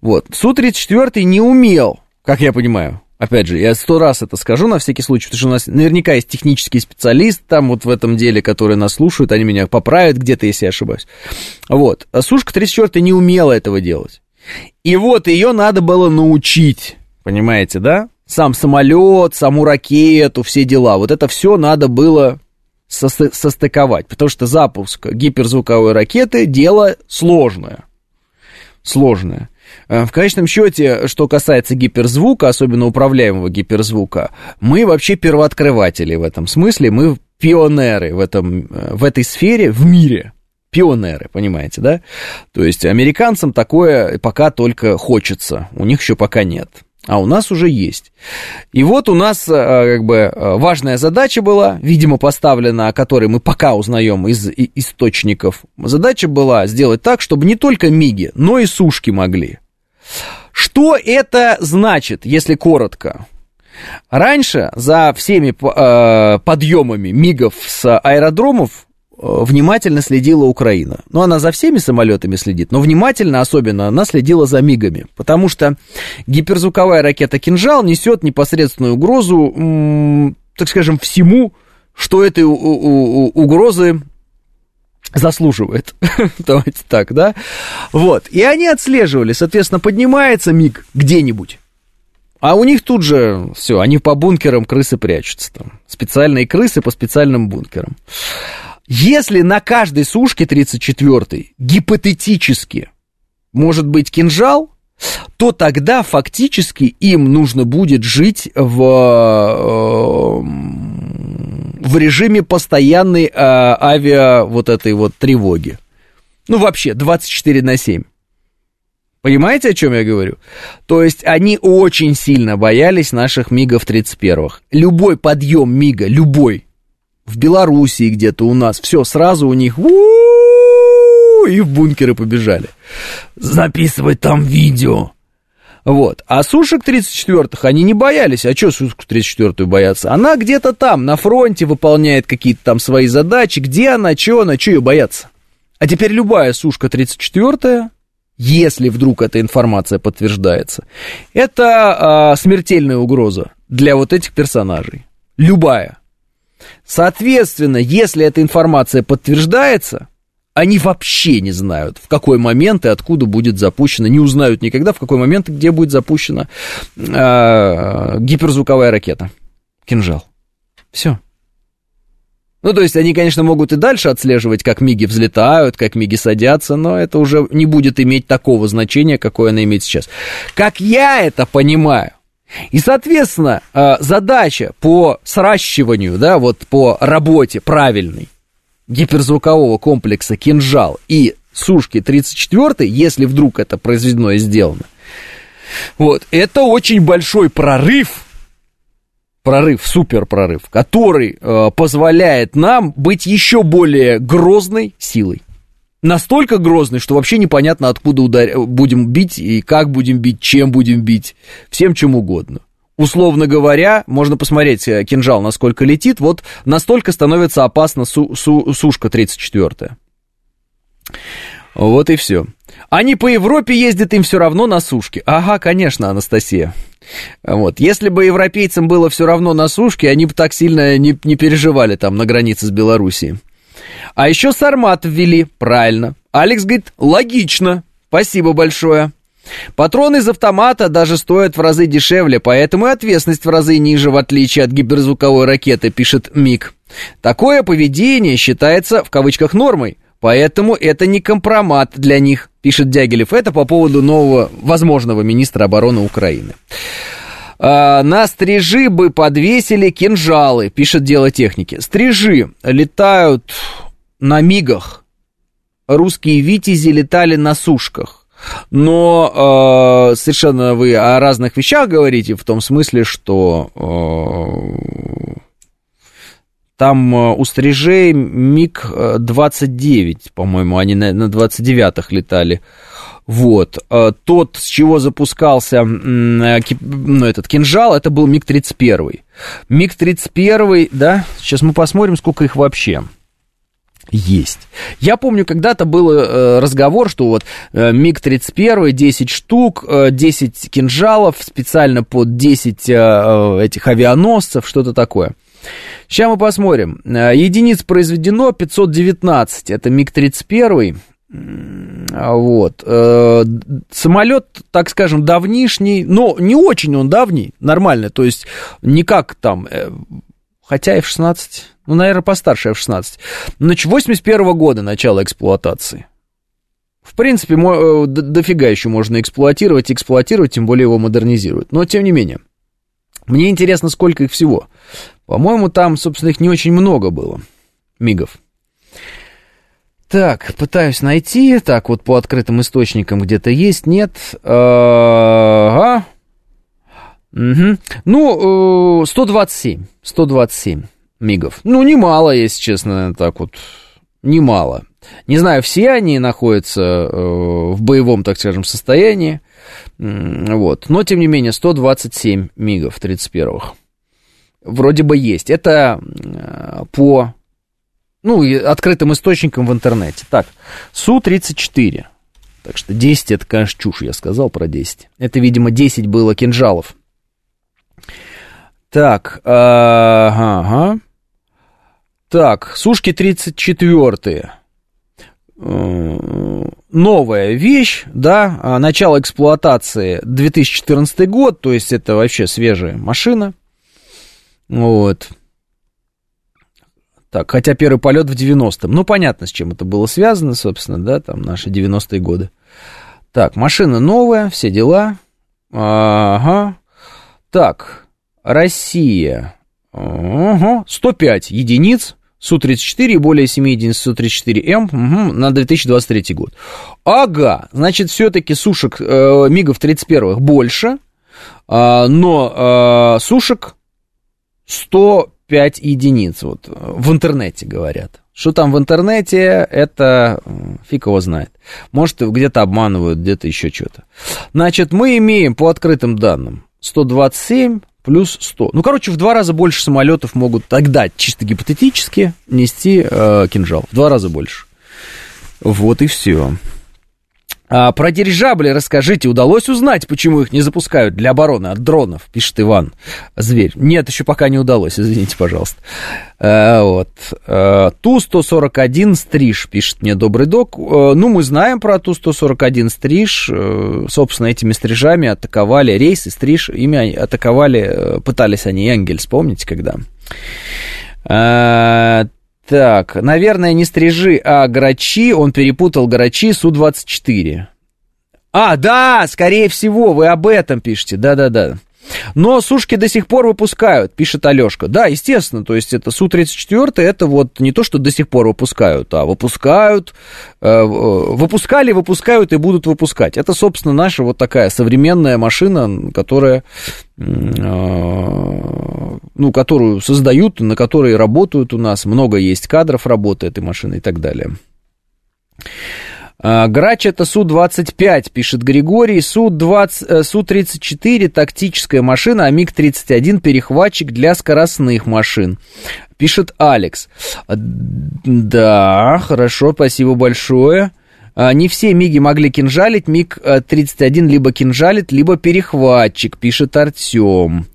Speaker 2: Вот, Су-34 не умел, как я понимаю, опять же, я сто раз это скажу на всякий случай, потому что у нас наверняка есть технический специалист там вот в этом деле, который нас слушают, они меня поправят где-то, если я ошибаюсь. Вот, а Сушка 34 не умела этого делать. И вот ее надо было научить, понимаете, да? Сам самолет, саму ракету, все дела. Вот это все надо было состыковать, потому что запуск гиперзвуковой ракеты дело сложное. Сложное. Э, в конечном счете, что касается гиперзвука, особенно управляемого гиперзвука, мы вообще первооткрыватели в этом смысле, мы пионеры в, этом, э, в этой сфере в мире. Пионеры, понимаете, да? То есть американцам такое пока только хочется, у них еще пока нет а у нас уже есть. И вот у нас э, как бы э, важная задача была, видимо, поставлена, о которой мы пока узнаем из источников. Задача была сделать так, чтобы не только миги, но и сушки могли. Что это значит, если коротко? Раньше за всеми э, подъемами мигов с аэродромов внимательно следила Украина. Ну, она за всеми самолетами следит, но внимательно особенно она следила за мигами, потому что гиперзвуковая ракета «Кинжал» несет непосредственную угрозу, так скажем, всему, что этой угрозы заслуживает. Давайте так, да? Вот. И они отслеживали, соответственно, поднимается миг где-нибудь. А у них тут же все, они по бункерам крысы прячутся там. Специальные крысы по специальным бункерам. Если на каждой сушке 34-й гипотетически может быть кинжал, то тогда фактически им нужно будет жить в, э, в режиме постоянной э, авиа вот этой вот тревоги. Ну, вообще, 24 на 7. Понимаете, о чем я говорю? То есть они очень сильно боялись наших МИГов 31-х. Любой подъем МИГа, любой, в Белоруссии где-то у нас, все, сразу у них и в бункеры побежали. Записывать там видео. Вот. А сушек 34-х они не боялись. А что сушку 34-ю бояться? Она где-то там, на фронте, выполняет какие-то там свои задачи. Где она, что она, что ее бояться? А теперь любая сушка 34-я, если вдруг эта информация подтверждается, это а, смертельная угроза для вот этих персонажей. Любая. Соответственно, если эта информация подтверждается, они вообще не знают, в какой момент и откуда будет запущена, не узнают никогда, в какой момент и где будет запущена э, гиперзвуковая ракета. Кинжал. Все. Ну, то есть они, конечно, могут и дальше отслеживать, как миги взлетают, как миги садятся, но это уже не будет иметь такого значения, какое она имеет сейчас. Как я это понимаю, и, соответственно, э, задача по сращиванию, да, вот по работе правильной гиперзвукового комплекса «Кинжал» и сушки 34 если вдруг это произведено и сделано, вот, это очень большой прорыв прорыв, супер прорыв, который э, позволяет нам быть еще более грозной силой. Настолько грозной, что вообще непонятно, откуда удар... будем бить и как будем бить, чем будем бить, всем чем угодно. Условно говоря, можно посмотреть э, кинжал, насколько летит, вот настолько становится опасна су- су- сушка 34-я. Вот и все. Они по Европе ездят, им все равно на сушке. Ага, конечно, Анастасия. Вот. Если бы европейцам было все равно на сушке, они бы так сильно не, не переживали там на границе с Белоруссией. А еще Сармат ввели, правильно. Алекс говорит, логично, спасибо большое. Патроны из автомата даже стоят в разы дешевле, поэтому и ответственность в разы ниже, в отличие от гиперзвуковой ракеты, пишет Мик. Такое поведение считается в кавычках нормой, поэтому это не компромат для них, пишет Дягилев. Это по поводу нового возможного министра обороны Украины. А, на стрижи бы подвесили кинжалы, пишет дело техники. Стрижи летают на мигах. Русские витязи летали на сушках. Но э, совершенно вы о разных вещах говорите, в том смысле, что э, там э, у стрижей МиГ-29, по-моему, они на, на 29-х летали. Вот. Э, тот, с чего запускался э, ну, этот кинжал, это был МиГ-31. МиГ-31, да, сейчас мы посмотрим, сколько их вообще есть. Я помню, когда-то был э, разговор, что вот э, МиГ-31, 10 штук, э, 10 кинжалов, специально под 10 э, э, этих авианосцев, что-то такое. Сейчас мы посмотрим. Единиц произведено 519, это МиГ-31. Вот. Э, самолет, так скажем, давнишний, но не очень он давний, нормально, то есть не как там, хотя F-16, ну, наверное, постарше F-16. Значит, 81 года начало эксплуатации. В принципе, э, дофига еще можно эксплуатировать, эксплуатировать, тем более его модернизируют. Но, тем не менее, мне интересно, сколько их всего. По-моему, там, собственно, их не очень много было, мигов. Так, пытаюсь найти. Так, вот по открытым источникам где-то есть, нет. Ага. Угу. Ну, 127. 127 мигов. Ну, немало, если честно, так вот, немало. Не знаю, все они находятся э, в боевом, так скажем, состоянии, вот, но, тем не менее, 127 мигов 31-х вроде бы есть. Это э, по, ну, открытым источникам в интернете. Так, Су-34, так что 10 это, конечно, чушь, я сказал про 10. Это, видимо, 10 было кинжалов. Так, ага, ага. Так, сушки 34 э, новая вещь, да, а, начало эксплуатации 2014 год, то есть это вообще свежая машина, вот. Так, хотя первый полет в 90-м, ну, понятно, с чем это было связано, собственно, да, там наши 90-е годы. Так, машина новая, все дела, ага, так, Россия, ага, 105 единиц, Су-34 и более 7 единиц Су-34М угу, на 2023 год. Ага, значит, все-таки сушек э, МиГов 31 больше, э, но э, сушек 105 единиц, вот в интернете говорят. Что там в интернете, это фиг его знает. Может, где-то обманывают, где-то еще что-то. Значит, мы имеем по открытым данным 127 плюс 100. Ну, короче, в два раза больше самолетов могут тогда, чисто гипотетически, нести э, кинжал. В два раза больше. Вот и все. А, про дирижабли расскажите, удалось узнать, почему их не запускают для обороны от дронов, пишет Иван Зверь. Нет, еще пока не удалось, извините, пожалуйста. А, вот. А, Ту-141 стриж, пишет мне добрый док. А, ну, мы знаем про Ту-141 стриж. А, собственно, этими стрижами атаковали рейсы, стриж, ими атаковали, пытались они Энгель, вспомните, когда? А, так, наверное, не стрижи, а грачи. Он перепутал грачи Су-24. А, да, скорее всего, вы об этом пишете. Да-да-да. Но сушки до сих пор выпускают, пишет Алешка. Да, естественно, то есть это Су-34, это вот не то, что до сих пор выпускают, а выпускают, э, выпускали, выпускают и будут выпускать. Это, собственно, наша вот такая современная машина, которая, э, ну, которую создают, на которой работают у нас, много есть кадров работы этой машины и так далее. А, Грач это Су-25, пишет Григорий. Су-20, Су-34 э, тактическая машина, а МиГ-31 перехватчик для скоростных машин. Пишет Алекс. Да, хорошо, спасибо большое. А, не все МиГи могли кинжалить. МиГ-31 либо кинжалит, либо перехватчик, пишет Артем.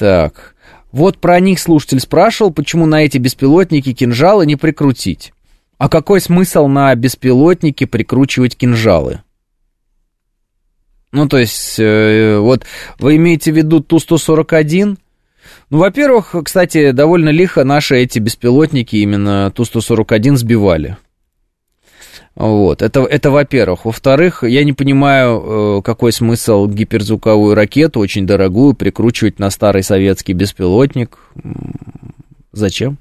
Speaker 2: Так. Вот про них слушатель спрашивал, почему на эти беспилотники кинжалы не прикрутить. А какой смысл на беспилотнике прикручивать кинжалы? Ну, то есть, э, вот вы имеете в виду Ту-141? Ну, во-первых, кстати, довольно лихо наши эти беспилотники именно Ту-141 сбивали. Вот, это, это во-первых. Во-вторых, я не понимаю, э, какой смысл гиперзвуковую ракету, очень дорогую, прикручивать на старый советский беспилотник. Зачем?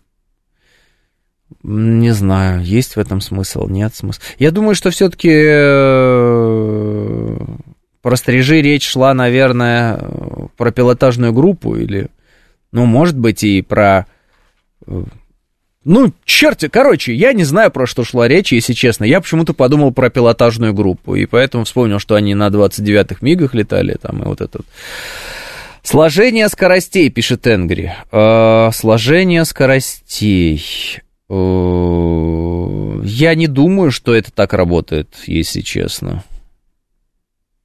Speaker 2: Не знаю, есть в этом смысл, нет смысла. Я думаю, что все-таки э, про стрижи речь шла, наверное, про пилотажную группу или, ну, может быть, и про... Ну, черт, короче, я не знаю, про что шла речь, если честно. Я почему-то подумал про пилотажную группу, и поэтому вспомнил, что они на 29-х мигах летали, там, и вот этот... Сложение скоростей, пишет Энгри. Э, сложение скоростей. Э, я не думаю, что это так работает, если честно.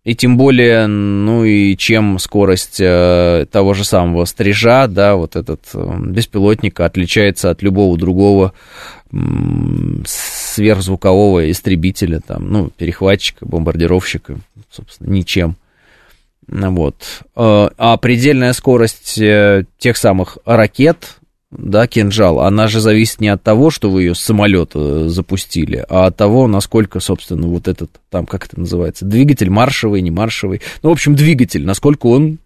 Speaker 2: И тем более, ну и чем скорость э, того же самого стрижа, да, вот этот э, беспилотник отличается от любого другого э, сверхзвукового истребителя, там, ну, перехватчика, бомбардировщика, собственно, ничем. Вот. Э, а предельная скорость э, тех самых ракет, да, кинжал, она же зависит не от того, что вы ее с самолета запустили, а от того, насколько, собственно, вот этот, там, как это называется, двигатель маршевый, не маршевый, ну, в общем, двигатель, насколько он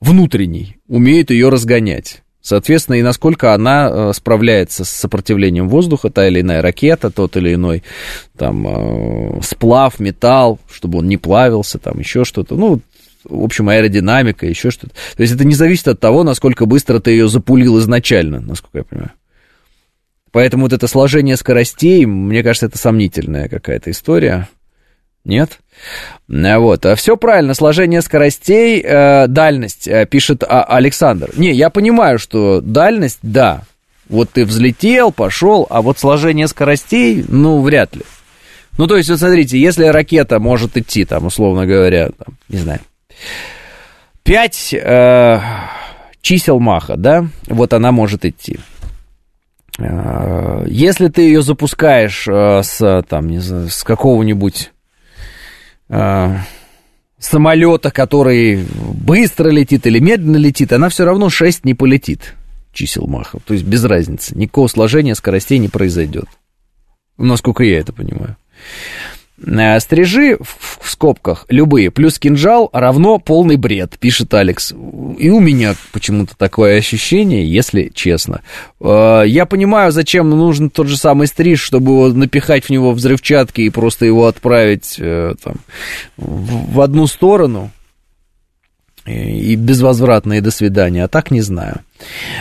Speaker 2: внутренний, умеет ее разгонять. Соответственно, и насколько она э, справляется с сопротивлением воздуха, та или иная ракета, тот или иной там э, сплав, металл, чтобы он не плавился, там еще что-то. Ну, в общем, аэродинамика, еще что-то. То есть это не зависит от того, насколько быстро ты ее запулил изначально, насколько я понимаю. Поэтому вот это сложение скоростей, мне кажется, это сомнительная какая-то история. Нет? А вот, а все правильно, сложение скоростей, э, дальность, э, пишет а, Александр. Не, я понимаю, что дальность, да, вот ты взлетел, пошел, а вот сложение скоростей, ну, вряд ли. Ну, то есть, вот смотрите, если ракета может идти, там, условно говоря, там, не знаю, 5 э, чисел маха, да, вот она может идти. Э, если ты ее запускаешь э, с, там, не знаю, с какого-нибудь э, самолета, который быстро летит или медленно летит, она все равно 6 не полетит чисел маха. То есть без разницы. Никакого сложения скоростей не произойдет. Насколько я это понимаю. Э, стрижи в скобках любые плюс кинжал равно полный бред, пишет Алекс. И у меня почему-то такое ощущение, если честно. Э, я понимаю, зачем нужен тот же самый стриж, чтобы его напихать в него взрывчатки и просто его отправить э, там, в одну сторону и безвозвратно, и до свидания, а так не знаю.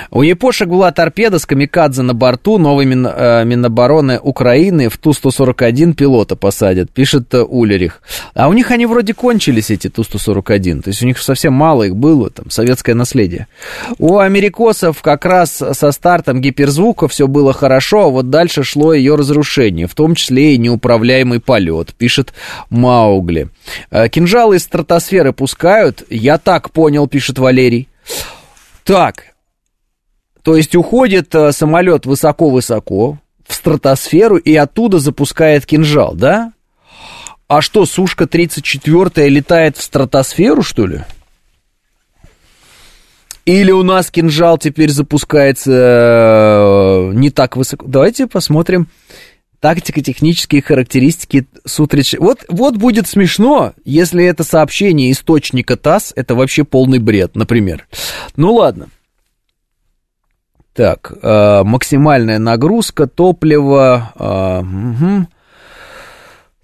Speaker 2: У япошек была торпеда с камикадзе на борту, новой Мин, э, Минобороны Украины в Ту-141 пилота посадят, пишет э, Улерих. А у них они вроде кончились, эти Ту-141, то есть у них совсем мало их было, там, советское наследие. У америкосов как раз со стартом гиперзвука все было хорошо, а вот дальше шло ее разрушение, в том числе и неуправляемый полет, пишет Маугли. Э, кинжалы из стратосферы пускают, я так понял, пишет Валерий. Так, то есть уходит э, самолет высоко-высоко в стратосферу и оттуда запускает кинжал, да? А что, Сушка 34 летает в стратосферу, что ли? Или у нас кинжал теперь запускается э, не так высоко? Давайте посмотрим. Тактико-технические характеристики Су-34. Вот, вот будет смешно, если это сообщение источника ТАСС, это вообще полный бред, например. Ну ладно. Так, э, максимальная нагрузка топлива. Угу.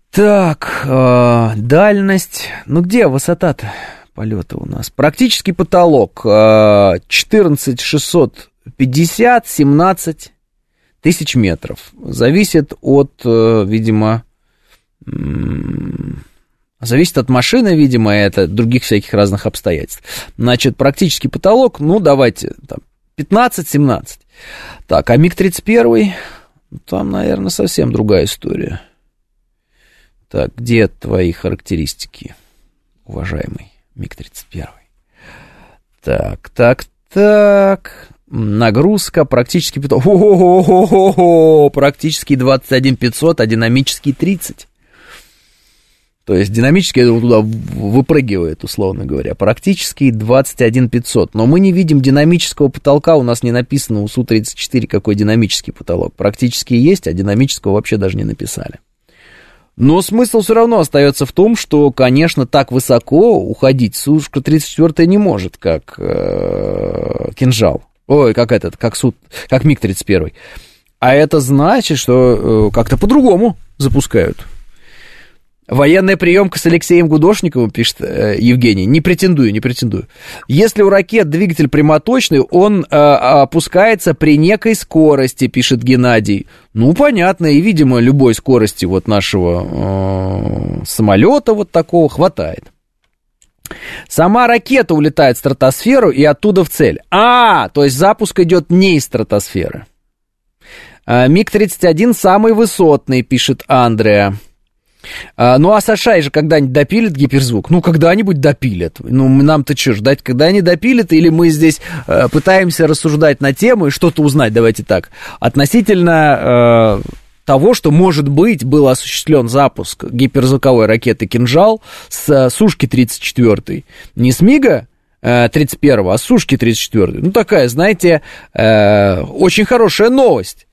Speaker 2: Так, э, дальность. Ну где высота-то полета у нас? Практический потолок. Э, 14 650, 17 тысяч метров. Зависит от, видимо, зависит от машины, видимо, и от других всяких разных обстоятельств. Значит, практический потолок, ну, давайте, там, 15-17. Так, а МиГ-31, там, наверное, совсем другая история. Так, где твои характеристики, уважаемый МиГ-31? Так, так, так. Нагрузка практически... О-о-о-о-о-о! Практически 21 500, а динамический 30. То есть динамически это туда выпрыгивает, условно говоря. Практически 21 500. Но мы не видим динамического потолка, у нас не написано у Су-34, какой динамический потолок. Практически есть, а динамического вообще даже не написали. Но смысл все равно остается в том, что, конечно, так высоко уходить Сушка-34 не может, как э, кинжал. Ой, как этот, как суд, как МиГ-31. А это значит, что э, как-то по-другому запускают. Военная приемка с Алексеем Гудошниковым, пишет э, Евгений. Не претендую, не претендую. Если у ракет двигатель прямоточный, он э, опускается при некой скорости, пишет Геннадий. Ну, понятно, и, видимо, любой скорости вот нашего э, самолета вот такого хватает. Сама ракета улетает в стратосферу и оттуда в цель. А, то есть запуск идет не из стратосферы. Э, МиГ-31 самый высотный, пишет Андреа. А, ну, а США же когда-нибудь допилят гиперзвук? Ну, когда-нибудь допилят. Ну, нам-то что, ждать, когда они допилят? Или мы здесь э, пытаемся рассуждать на тему и что-то узнать, давайте так, относительно... Э, того, что, может быть, был осуществлен запуск гиперзвуковой ракеты «Кинжал» с э, Сушки-34. Не с МиГа 31, э, а Сушки 34. Ну, такая, знаете, э, очень хорошая новость.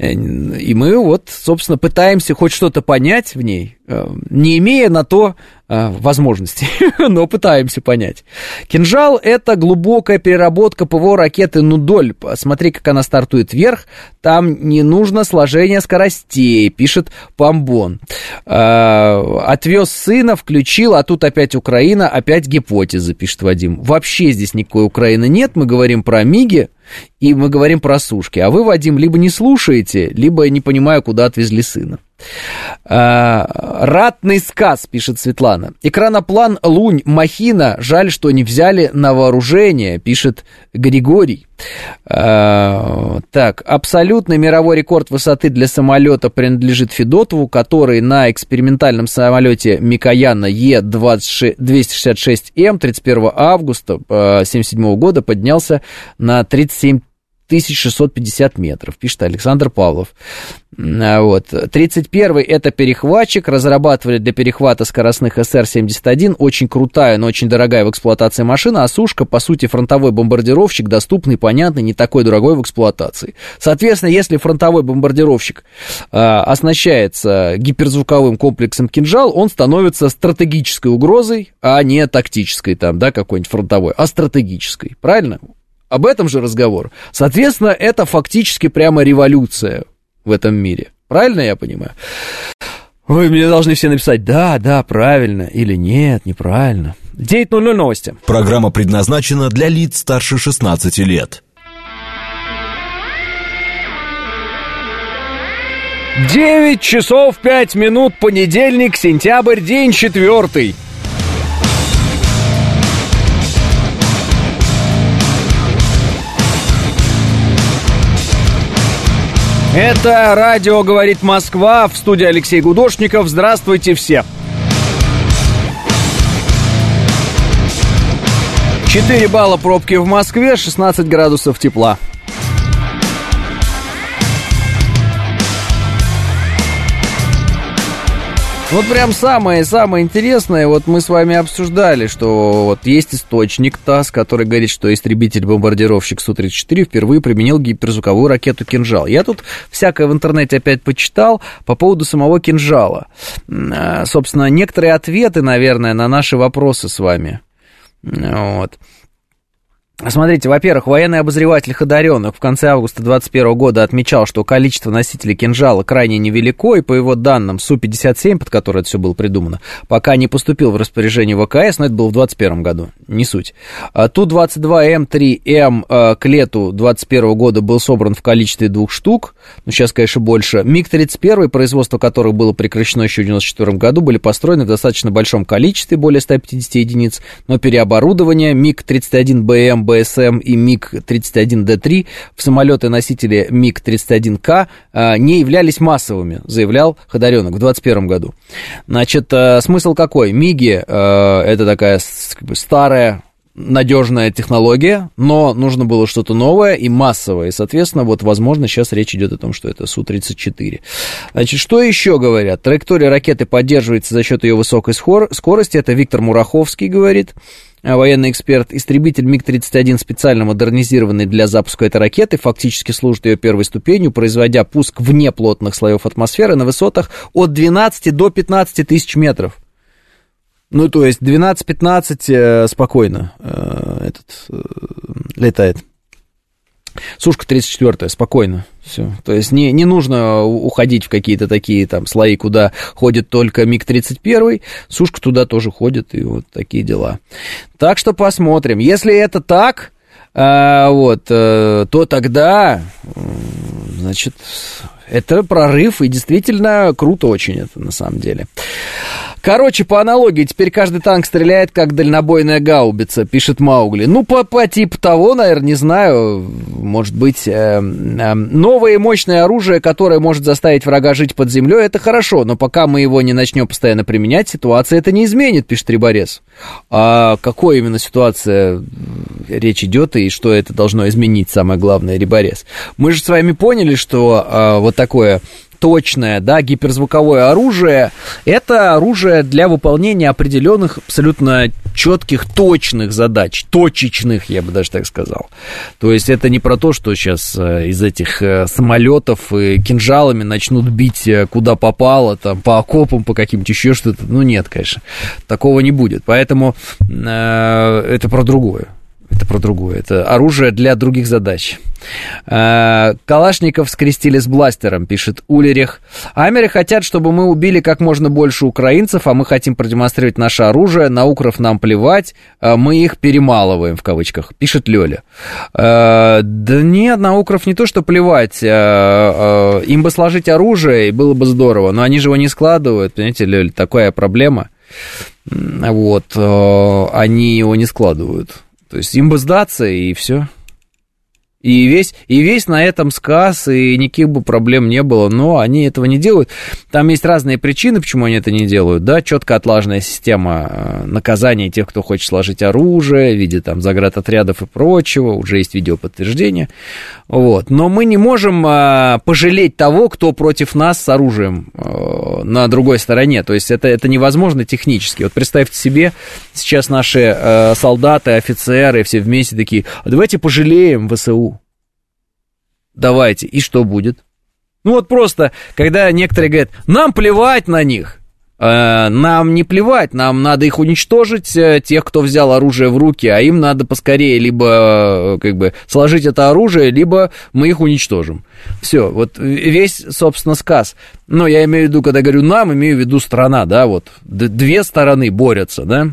Speaker 2: Э, и мы вот, собственно, пытаемся хоть что-то понять в ней, э, не имея на то э, возможности, но пытаемся понять. Кинжал – это глубокая переработка ПВО ракеты «Нудоль». Смотри, как она стартует вверх. Там не нужно сложение скоростей, пишет Памбон. Отвез сына, включил, а тут опять Украина, опять гипотеза, пишет Вадим. Вообще здесь никакой Украины нет, мы говорим про МИГи, и мы говорим про сушки. А вы, Вадим, либо не слушаете, либо не понимаю, куда отвезли сына. А, ратный сказ, пишет Светлана. Экраноплан Лунь, Махина. Жаль, что не взяли на вооружение, пишет Григорий. А, так, абсолютный мировой рекорд высоты для самолета принадлежит Федотову, который на экспериментальном самолете Микояна Е-266М 31 августа 1977 года поднялся на 37 1650 метров, пишет Александр Павлов. А, вот. 31-й это перехватчик, разрабатывали для перехвата скоростных СР-71, очень крутая, но очень дорогая в эксплуатации машина, а Сушка, по сути, фронтовой бомбардировщик, доступный, понятный, не такой дорогой в эксплуатации. Соответственно, если фронтовой бомбардировщик э, оснащается гиперзвуковым комплексом «Кинжал», он становится стратегической угрозой, а не тактической там, да, какой-нибудь фронтовой, а стратегической, правильно? Об этом же разговор. Соответственно, это фактически прямо революция в этом мире. Правильно я понимаю? Вы мне должны все написать, да, да, правильно, или нет, неправильно. 9.00 новости.
Speaker 1: Программа предназначена для лиц старше 16 лет.
Speaker 2: 9 часов 5 минут, понедельник, сентябрь, день четвертый. Это радио «Говорит Москва» в студии Алексей Гудошников. Здравствуйте все. 4 балла пробки в Москве, 16 градусов тепла. Вот прям самое-самое интересное, вот мы с вами обсуждали, что вот есть источник ТАСС, который говорит, что истребитель-бомбардировщик Су-34 впервые применил гиперзвуковую ракету «Кинжал». Я тут всякое в интернете опять почитал по поводу самого «Кинжала». А, собственно, некоторые ответы, наверное, на наши вопросы с вами. Вот. Смотрите, во-первых, военный обозреватель Ходоренок в конце августа 2021 года отмечал, что количество носителей кинжала крайне невелико, и по его данным Су-57, под который это все было придумано, пока не поступил в распоряжение ВКС, но это было в 2021 году, не суть. А Ту-22М3М э, к лету 2021 года был собран в количестве двух штук, ну сейчас, конечно, больше. МиГ-31, производство которых было прекращено еще в 1994 году, были построены в достаточно большом количестве, более 150 единиц, но переоборудование МиГ-31БМ БСМ и МиГ-31Д3 в самолеты-носители МиГ-31К а, не являлись массовыми, заявлял Ходоренок в 2021 году. Значит, а, смысл какой? МиГи а, это такая старая надежная технология, но нужно было что-то новое и массовое. И, соответственно, вот, возможно, сейчас речь идет о том, что это Су-34. Значит, что еще говорят? Траектория ракеты поддерживается за счет ее высокой скорости. Это Виктор Мураховский говорит. А, военный эксперт, истребитель МиГ-31, специально модернизированный для запуска этой ракеты, фактически служит ее первой ступенью, производя пуск вне плотных слоев атмосферы на высотах от 12 до 15 тысяч метров. Ну, то есть 12-15 э, спокойно э, этот э, летает. Сушка 34 спокойно. Все. То есть не, не нужно уходить в какие-то такие там слои, куда ходит только МиГ-31. Сушка туда тоже ходит, и вот такие дела. Так что посмотрим. Если это так, э, вот, э, то тогда, значит, это прорыв, и действительно круто очень это на самом деле. Короче, по аналогии, теперь каждый танк стреляет, как дальнобойная гаубица, пишет Маугли. Ну, по, по типу того, наверное, не знаю, может быть, э, э, новое мощное оружие, которое может заставить врага жить под землей, это хорошо, но пока мы его не начнем постоянно применять, ситуация это не изменит, пишет Риборез. А какой именно ситуация речь идет и что это должно изменить, самое главное, Риборез? Мы же с вами поняли, что э, вот такое точное, да, гиперзвуковое оружие, это оружие для выполнения определенных абсолютно четких, точных задач, точечных, я бы даже так сказал. То есть это не про то, что сейчас э, из этих э, самолетов и кинжалами начнут бить э, куда попало, там, по окопам, по каким-то еще что-то. Ну, нет, конечно, такого не будет. Поэтому э, это про другое. Это про другое. Это оружие для других задач. Э, Калашников скрестили с бластером, пишет Улерих. Амеры хотят, чтобы мы убили как можно больше украинцев, а мы хотим продемонстрировать наше оружие. На укров нам плевать, э, мы их перемалываем, в кавычках, пишет Лёля. Э, да нет, на укров не то, что плевать. Им бы сложить оружие, и было бы здорово. Но они же его не складывают, понимаете, Лёля, такая проблема. Вот, они его не складывают. То есть им бы сдаться, и все. И весь, и весь на этом сказ, и никаких бы проблем не было, но они этого не делают. Там есть разные причины, почему они это не делают, да, четко отлаженная система э, наказания тех, кто хочет сложить оружие, в виде там заградотрядов и прочего, уже есть видеоподтверждение, вот. Но мы не можем а, пожалеть того, кто против нас с оружием а, на другой стороне, то есть это, это невозможно технически. Вот представьте себе, сейчас наши солдаты, офицеры, все вместе такие, а давайте пожалеем ВСУ, давайте, и что будет? Ну вот просто, когда некоторые говорят, нам плевать на них, э, нам не плевать, нам надо их уничтожить, э, тех, кто взял оружие в руки, а им надо поскорее либо э, как бы сложить это оружие, либо мы их уничтожим. Все, вот весь, собственно, сказ. Но я имею в виду, когда говорю нам, имею в виду страна, да, вот две стороны борются, да.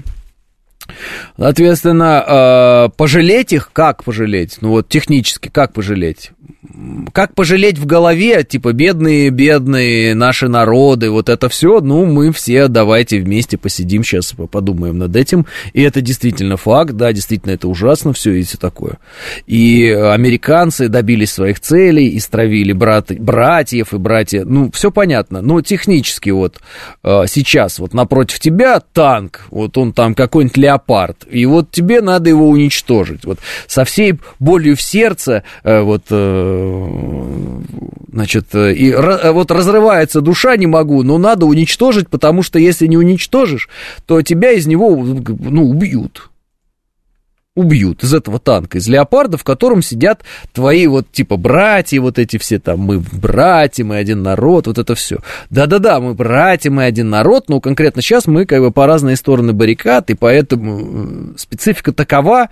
Speaker 2: Соответственно, пожалеть их, как пожалеть? Ну вот технически, как пожалеть? как пожалеть в голове, типа, бедные, бедные наши народы, вот это все, ну, мы все давайте вместе посидим сейчас, подумаем над этим. И это действительно факт, да, действительно это ужасно все и все такое. И американцы добились своих целей, и стравили брат, братьев и братья, ну, все понятно. Но технически вот э, сейчас вот напротив тебя танк, вот он там какой-нибудь леопард, и вот тебе надо его уничтожить. Вот со всей болью в сердце, э, вот э, значит, и вот разрывается душа, не могу, но надо уничтожить, потому что если не уничтожишь, то тебя из него, ну, убьют убьют из этого танка, из леопарда, в котором сидят твои вот типа братья, вот эти все там, мы братья, мы один народ, вот это все. Да-да-да, мы братья, мы один народ, но конкретно сейчас мы как бы по разные стороны баррикад, и поэтому э, специфика такова,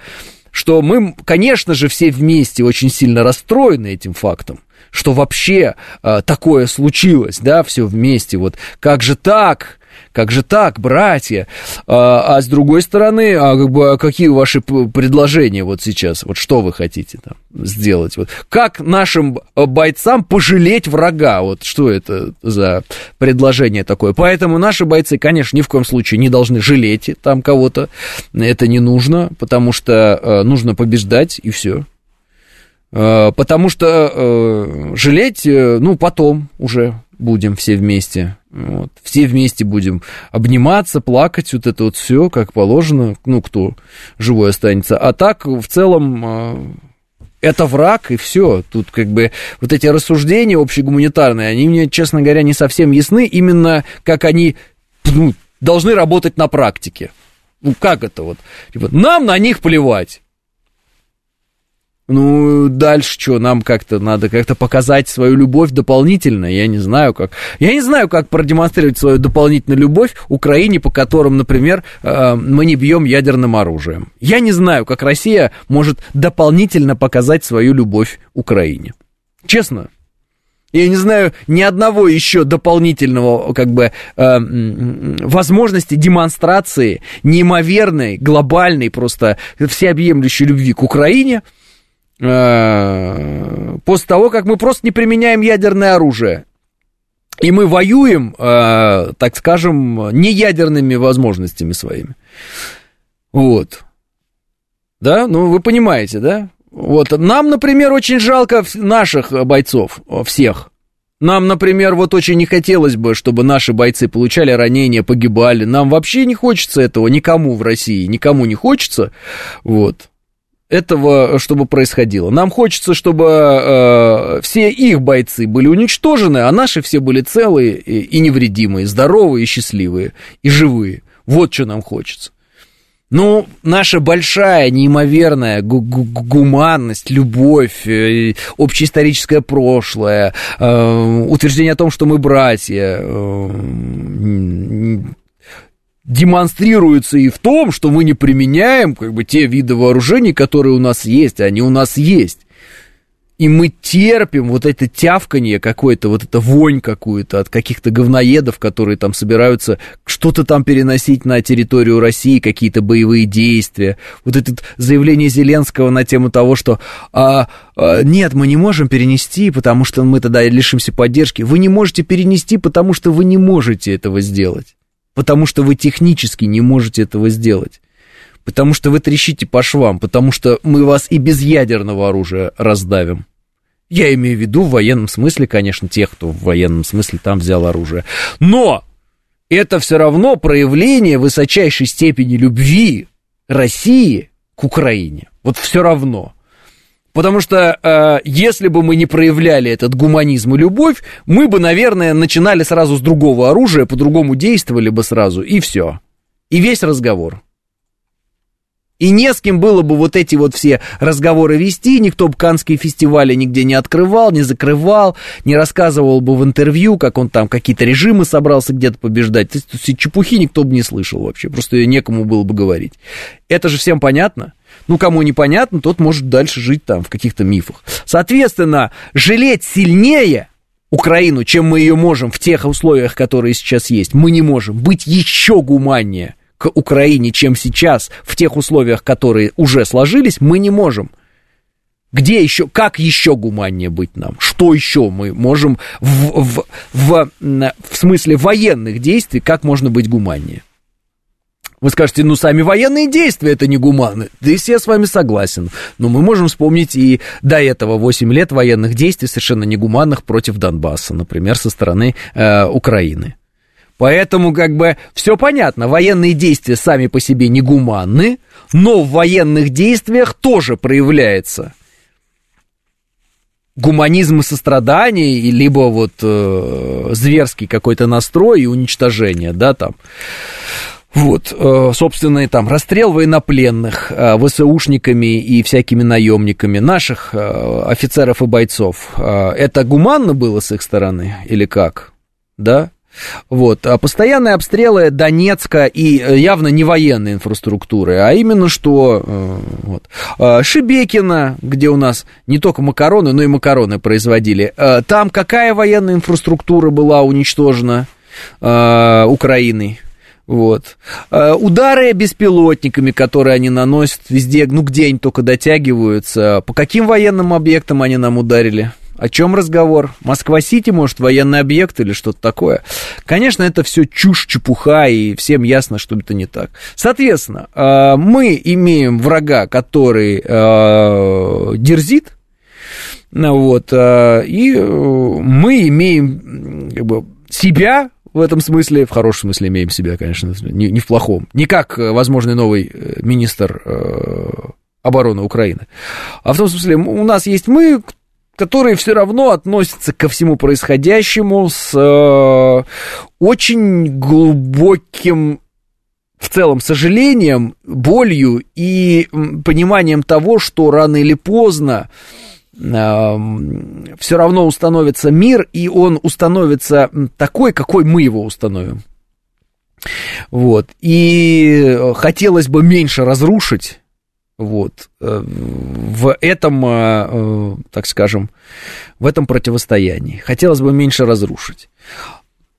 Speaker 2: что мы, конечно же, все вместе очень сильно расстроены этим фактом что вообще э, такое случилось, да, все вместе, вот как же так, как же так, братья? А, а с другой стороны, а как бы, а какие ваши предложения вот сейчас? Вот что вы хотите там сделать? Вот как нашим бойцам пожалеть врага? Вот что это за предложение такое? Поэтому наши бойцы, конечно, ни в коем случае не должны жалеть там кого-то. Это не нужно, потому что э, нужно побеждать и все. Потому что э, жалеть, ну, потом уже будем все вместе. Вот. Все вместе будем обниматься, плакать, вот это вот все, как положено, ну, кто живой останется. А так, в целом, это враг, и все. Тут как бы вот эти рассуждения общегуманитарные, они мне, честно говоря, не совсем ясны, именно как они ну, должны работать на практике. Ну, как это вот? Типа, нам на них плевать. Ну, дальше что, нам как-то надо как-то показать свою любовь дополнительно, я не знаю как. Я не знаю, как продемонстрировать свою дополнительную любовь Украине, по которым, например, э, мы не бьем ядерным оружием. Я не знаю, как Россия может дополнительно показать свою любовь Украине. Честно. Я не знаю ни одного еще дополнительного, как бы, э, возможности демонстрации неимоверной, глобальной, просто всеобъемлющей любви к Украине – после того, как мы просто не применяем ядерное оружие. И мы воюем, э, так скажем, не ядерными возможностями своими. Вот. Да, ну вы понимаете, да? Вот, нам, например, очень жалко наших бойцов, всех. Нам, например, вот очень не хотелось бы, чтобы наши бойцы получали ранения, погибали. Нам вообще не хочется этого никому в России, никому не хочется. Вот этого, чтобы происходило. Нам хочется, чтобы э, все их бойцы были уничтожены, а наши все были целые и, и невредимые, здоровые и счастливые, и живые. Вот что нам хочется. Ну, наша большая, неимоверная гу -гу гуманность, любовь, э, общеисторическое прошлое, э, утверждение о том, что мы братья, э, демонстрируется и в том, что мы не применяем как бы те виды вооружений, которые у нас есть, они у нас есть. И мы терпим вот это тявканье какое-то, вот это вонь какую-то от каких-то говноедов, которые там собираются что-то там переносить на территорию России, какие-то боевые действия. Вот это заявление Зеленского на тему того, что а, а, нет, мы не можем перенести, потому что мы тогда лишимся поддержки. Вы не можете перенести, потому что вы не можете этого сделать потому что вы технически не можете этого сделать. Потому что вы трещите по швам, потому что мы вас и без ядерного оружия раздавим. Я имею в виду в военном смысле, конечно, тех, кто в военном смысле там взял оружие. Но это все равно проявление высочайшей степени любви России к Украине. Вот все равно. Потому что э, если бы мы не проявляли этот гуманизм и любовь, мы бы, наверное, начинали сразу с другого оружия, по-другому действовали бы сразу, и все. И весь разговор. И не с кем было бы вот эти вот все разговоры вести, никто бы Канские фестивали нигде не открывал, не закрывал, не рассказывал бы в интервью, как он там какие-то режимы собрался где-то побеждать. То есть чепухи никто бы не слышал вообще, просто некому было бы говорить. Это же всем понятно. Ну, кому непонятно, тот может дальше жить там в каких-то мифах. Соответственно, жалеть сильнее Украину, чем мы ее можем в тех условиях, которые сейчас есть, мы не можем. Быть еще гуманнее к Украине, чем сейчас, в тех условиях, которые уже сложились, мы не можем. Где еще, как еще гуманнее быть нам? Что еще мы можем в, в, в, в смысле военных действий, как можно быть гуманнее? Вы скажете, ну, сами военные действия это не гуманны. Да и я с вами согласен. Но мы можем вспомнить и до этого 8 лет военных действий совершенно негуманных против Донбасса, например, со стороны э, Украины. Поэтому, как бы, все понятно, военные действия сами по себе негуманны, но в военных действиях тоже проявляется гуманизм и сострадание, либо вот э, зверский какой-то настрой и уничтожение, да, там. Вот, э, собственно, и там расстрел военнопленных э, ВСУшниками и всякими наемниками наших э, офицеров и бойцов. Это гуманно было с их стороны или как? Да? Вот. А постоянные обстрелы Донецка и явно не военной инфраструктуры, а именно что вот, Шебекина, где у нас не только макароны, но и макароны производили, там какая военная инфраструктура была уничтожена Украиной? Вот. Удары беспилотниками, которые они наносят везде, ну где они только дотягиваются, по каким военным объектам они нам ударили? О чем разговор? Москва-Сити, может, военный объект или что-то такое? Конечно, это все чушь, чепуха, и всем ясно, что это не так. Соответственно, э, мы имеем врага, который э, дерзит, ну вот, э, и мы имеем как бы, себя в этом смысле, в хорошем смысле имеем себя, конечно, не, не в плохом, не как возможный новый министр обороны Украины, а в том смысле, у нас есть мы, которые все равно относятся ко всему происходящему с э, очень глубоким в целом сожалением, болью и пониманием того, что рано или поздно э, все равно установится мир, и он установится такой, какой мы его установим. Вот. И хотелось бы меньше разрушить вот. Э, в этом, э, э, так скажем, в этом противостоянии. Хотелось бы меньше разрушить.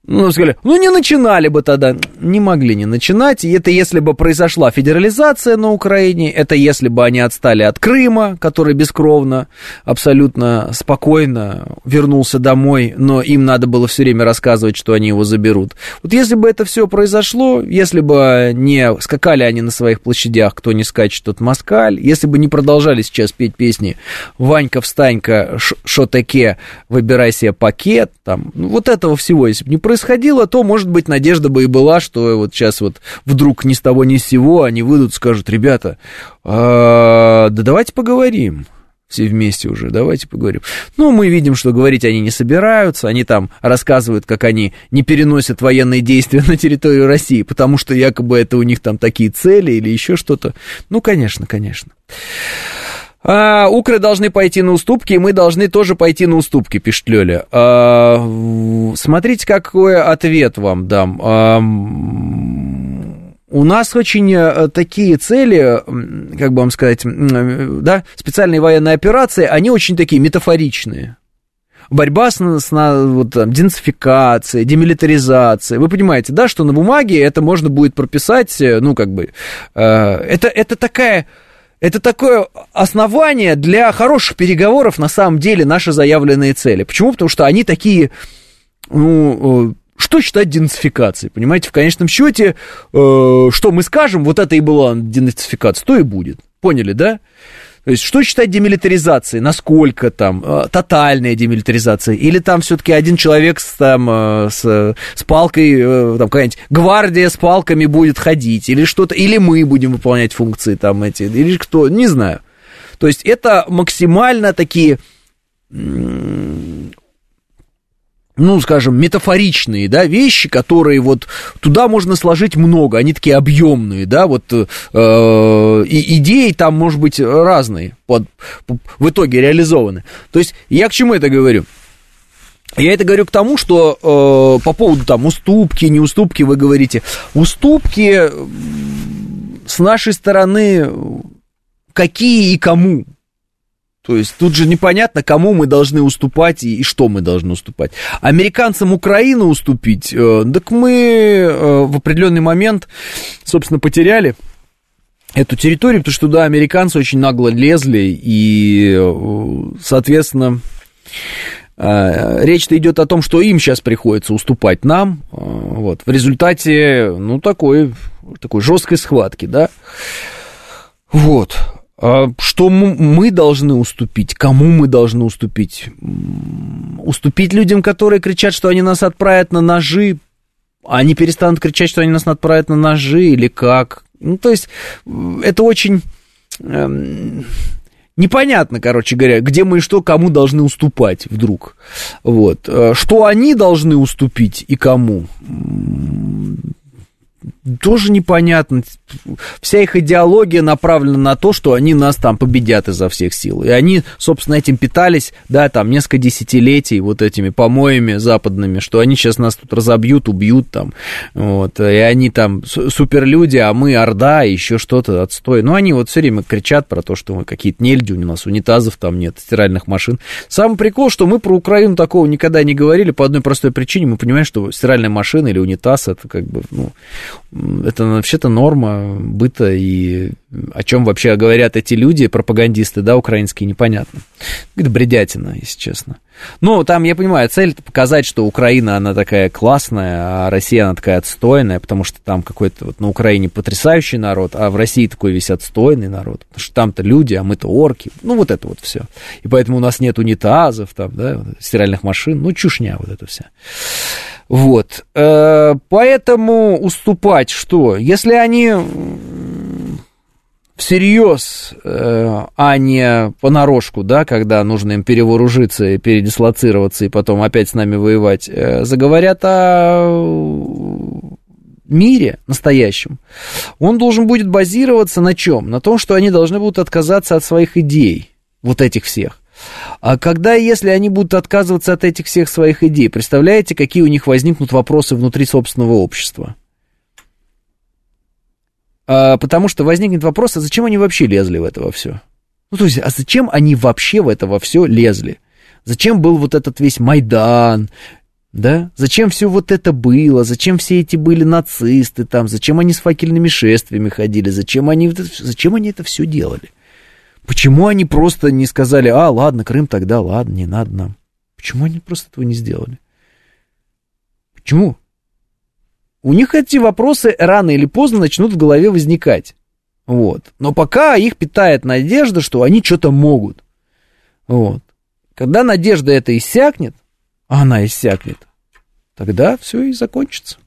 Speaker 2: Ну, сказали, ну не начинали бы тогда. Не могли не начинать. И это если бы произошла федерализация на Украине, это если бы они отстали от Крыма, который бескровно, абсолютно спокойно вернулся домой, но им надо было все время рассказывать, что они его заберут. Вот если бы это все произошло, если бы не скакали они на своих площадях, кто не скачет, тот москаль, если бы не продолжали сейчас петь песни «Ванька, встанька, шо-таке, выбирай себе пакет», там, ну, вот этого всего, если бы не произошло, происходило, то, может быть, надежда бы и была, что вот сейчас вот вдруг ни с того ни с сего они выйдут, скажут, ребята, а, да давайте поговорим все вместе уже, давайте поговорим. Ну, мы видим, что говорить они не собираются, они там рассказывают, как они не переносят военные действия на территорию России, потому что якобы это у них там такие цели или еще что-то. Ну, конечно, конечно. А, укры должны пойти на уступки, и мы должны тоже пойти на уступки, пишет Лёля. А, смотрите, какой ответ вам дам. А, у нас очень э, такие цели, как бы вам сказать, да, специальные военные операции, они очень такие метафоричные борьба с, с вот, там, денацификацией, демилитаризацией. Вы понимаете, да, что на бумаге это можно будет прописать, э, ну, как бы, э, это, это такая это такое основание для хороших переговоров, на самом деле, наши заявленные цели. Почему? Потому что они такие, ну, э, что считать денацификацией? Понимаете, в конечном счете, э, что мы скажем, вот это и была денацификация, то и будет. Поняли, да? То есть, что считать демилитаризацией? Насколько там? Э, тотальная демилитаризация? Или там все-таки один человек с, там, э, с, с палкой, э, там какая-нибудь гвардия с палками будет ходить? Или что-то? Или мы будем выполнять функции там эти? Или кто? Не знаю. То есть, это максимально такие ну, скажем, метафоричные, да, вещи, которые вот туда можно сложить много, они такие объемные, да, вот э, и идеи там, может быть, разные, под, в итоге реализованы. То есть я к чему это говорю? Я это говорю к тому, что э, по поводу там уступки, не уступки, вы говорите, уступки с нашей стороны какие и кому, то есть тут же непонятно, кому мы должны уступать и, и что мы должны уступать. Американцам Украину уступить, э, так мы э, в определенный момент, собственно, потеряли эту территорию, потому что туда американцы очень нагло лезли, и, э, соответственно, э, речь-то идет о том, что им сейчас приходится уступать нам, э, вот, в результате, ну, такой, такой жесткой схватки, да, вот, что мы должны уступить? Кому мы должны уступить? Уступить людям, которые кричат, что они нас отправят на ножи, а они перестанут кричать, что они нас отправят на ножи или как? Ну, то есть, это очень... Эм, Непонятно, короче говоря, где мы и что кому должны уступать вдруг. Вот. Что они должны уступить и кому, тоже непонятно. Вся их идеология направлена на то, что они нас там победят изо всех сил. И они, собственно, этим питались, да, там, несколько десятилетий вот этими помоями западными, что они сейчас нас тут разобьют, убьют там, вот, и они там суперлюди, а мы орда, еще что-то отстой. Ну, они вот все время кричат про то, что мы какие-то нельди, у нас унитазов там нет, стиральных машин. Самый прикол, что мы про Украину такого никогда не говорили по одной простой причине. Мы понимаем, что стиральная машина или унитаз, это как бы, ну, это вообще-то норма быта, и о чем вообще говорят эти люди, пропагандисты, да, украинские, непонятно. Это бредятина, если честно. Ну, там, я понимаю, цель показать, что Украина, она такая классная, а Россия, она такая отстойная, потому что там какой-то вот на Украине потрясающий народ, а в России такой весь отстойный народ, потому что там-то люди, а мы-то орки, ну, вот это вот все. И поэтому у нас нет унитазов, там, да, стиральных машин, ну, чушня вот это вся. Вот. Э, поэтому уступать что? Если они всерьез, э, а не понарошку, да, когда нужно им перевооружиться и передислоцироваться и потом опять с нами воевать, э, заговорят о мире настоящем, он должен будет базироваться на чем? На том, что они должны будут отказаться от своих идей, вот этих всех. А когда, если они будут отказываться от этих всех своих идей, представляете, какие у них возникнут вопросы внутри собственного общества? А, потому что возникнет вопрос, а зачем они вообще лезли в это во все? Ну, то есть, а зачем они вообще в это во все лезли? Зачем был вот этот весь Майдан, да? Зачем все вот это было? Зачем все эти были нацисты там? Зачем они с факельными шествиями ходили? Зачем они, зачем они это все делали? Почему они просто не сказали, а, ладно, Крым тогда, ладно, не надо нам? Почему они просто этого не сделали? Почему? У них эти вопросы рано или поздно начнут в голове возникать. Вот. Но пока их питает надежда, что они что-то могут. Вот. Когда надежда эта иссякнет, а она иссякнет, тогда все и закончится.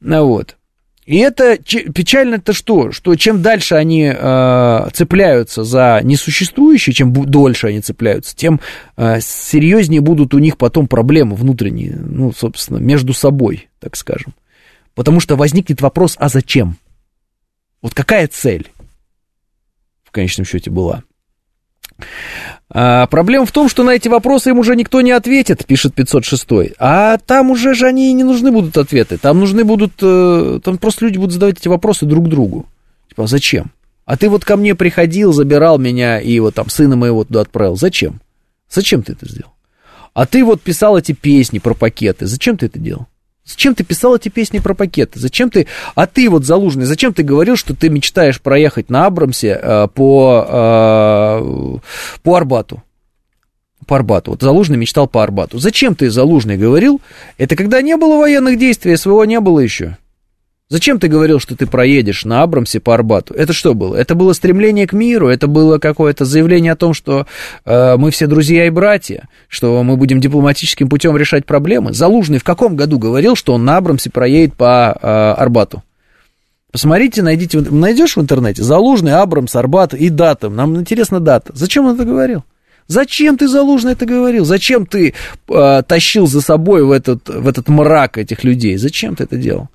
Speaker 2: Ну вот. И это печально-то что? Что чем дальше они э, цепляются за несуществующее, чем дольше они цепляются, тем э, серьезнее будут у них потом проблемы внутренние, ну, собственно, между собой, так скажем. Потому что возникнет вопрос, а зачем? Вот какая цель в конечном счете была? А, проблема в том, что на эти вопросы им уже никто не ответит, пишет 506. А там уже же они и не нужны будут ответы. Там нужны будут... Э, там просто люди будут задавать эти вопросы друг другу. Типа, а зачем? А ты вот ко мне приходил, забирал меня и вот там сына моего туда отправил. Зачем? Зачем ты это сделал? А ты вот писал эти песни про пакеты. Зачем ты это делал? Зачем ты писал эти песни про пакеты? Зачем ты... А ты вот залужный, зачем ты говорил, что ты мечтаешь проехать на Абрамсе э, по, э, по Арбату? По Арбату. Вот Залужный мечтал по Арбату. Зачем ты, Залужный, говорил? Это когда не было военных действий, СВО не было еще. Зачем ты говорил, что ты проедешь на Абрамсе по Арбату? Это что было? Это было стремление к миру, это было какое-то заявление о том, что э, мы все друзья и братья, что мы будем дипломатическим путем решать проблемы. Залужный в каком году говорил, что он на Абрамсе проедет по э, Арбату? Посмотрите, найдите, найдешь в интернете Залужный, Абрамс, Арбат и дата. Нам интересна дата. Зачем он это говорил? Зачем ты залужно это говорил? Зачем ты э, тащил за собой в этот, в этот мрак этих людей? Зачем ты это делал?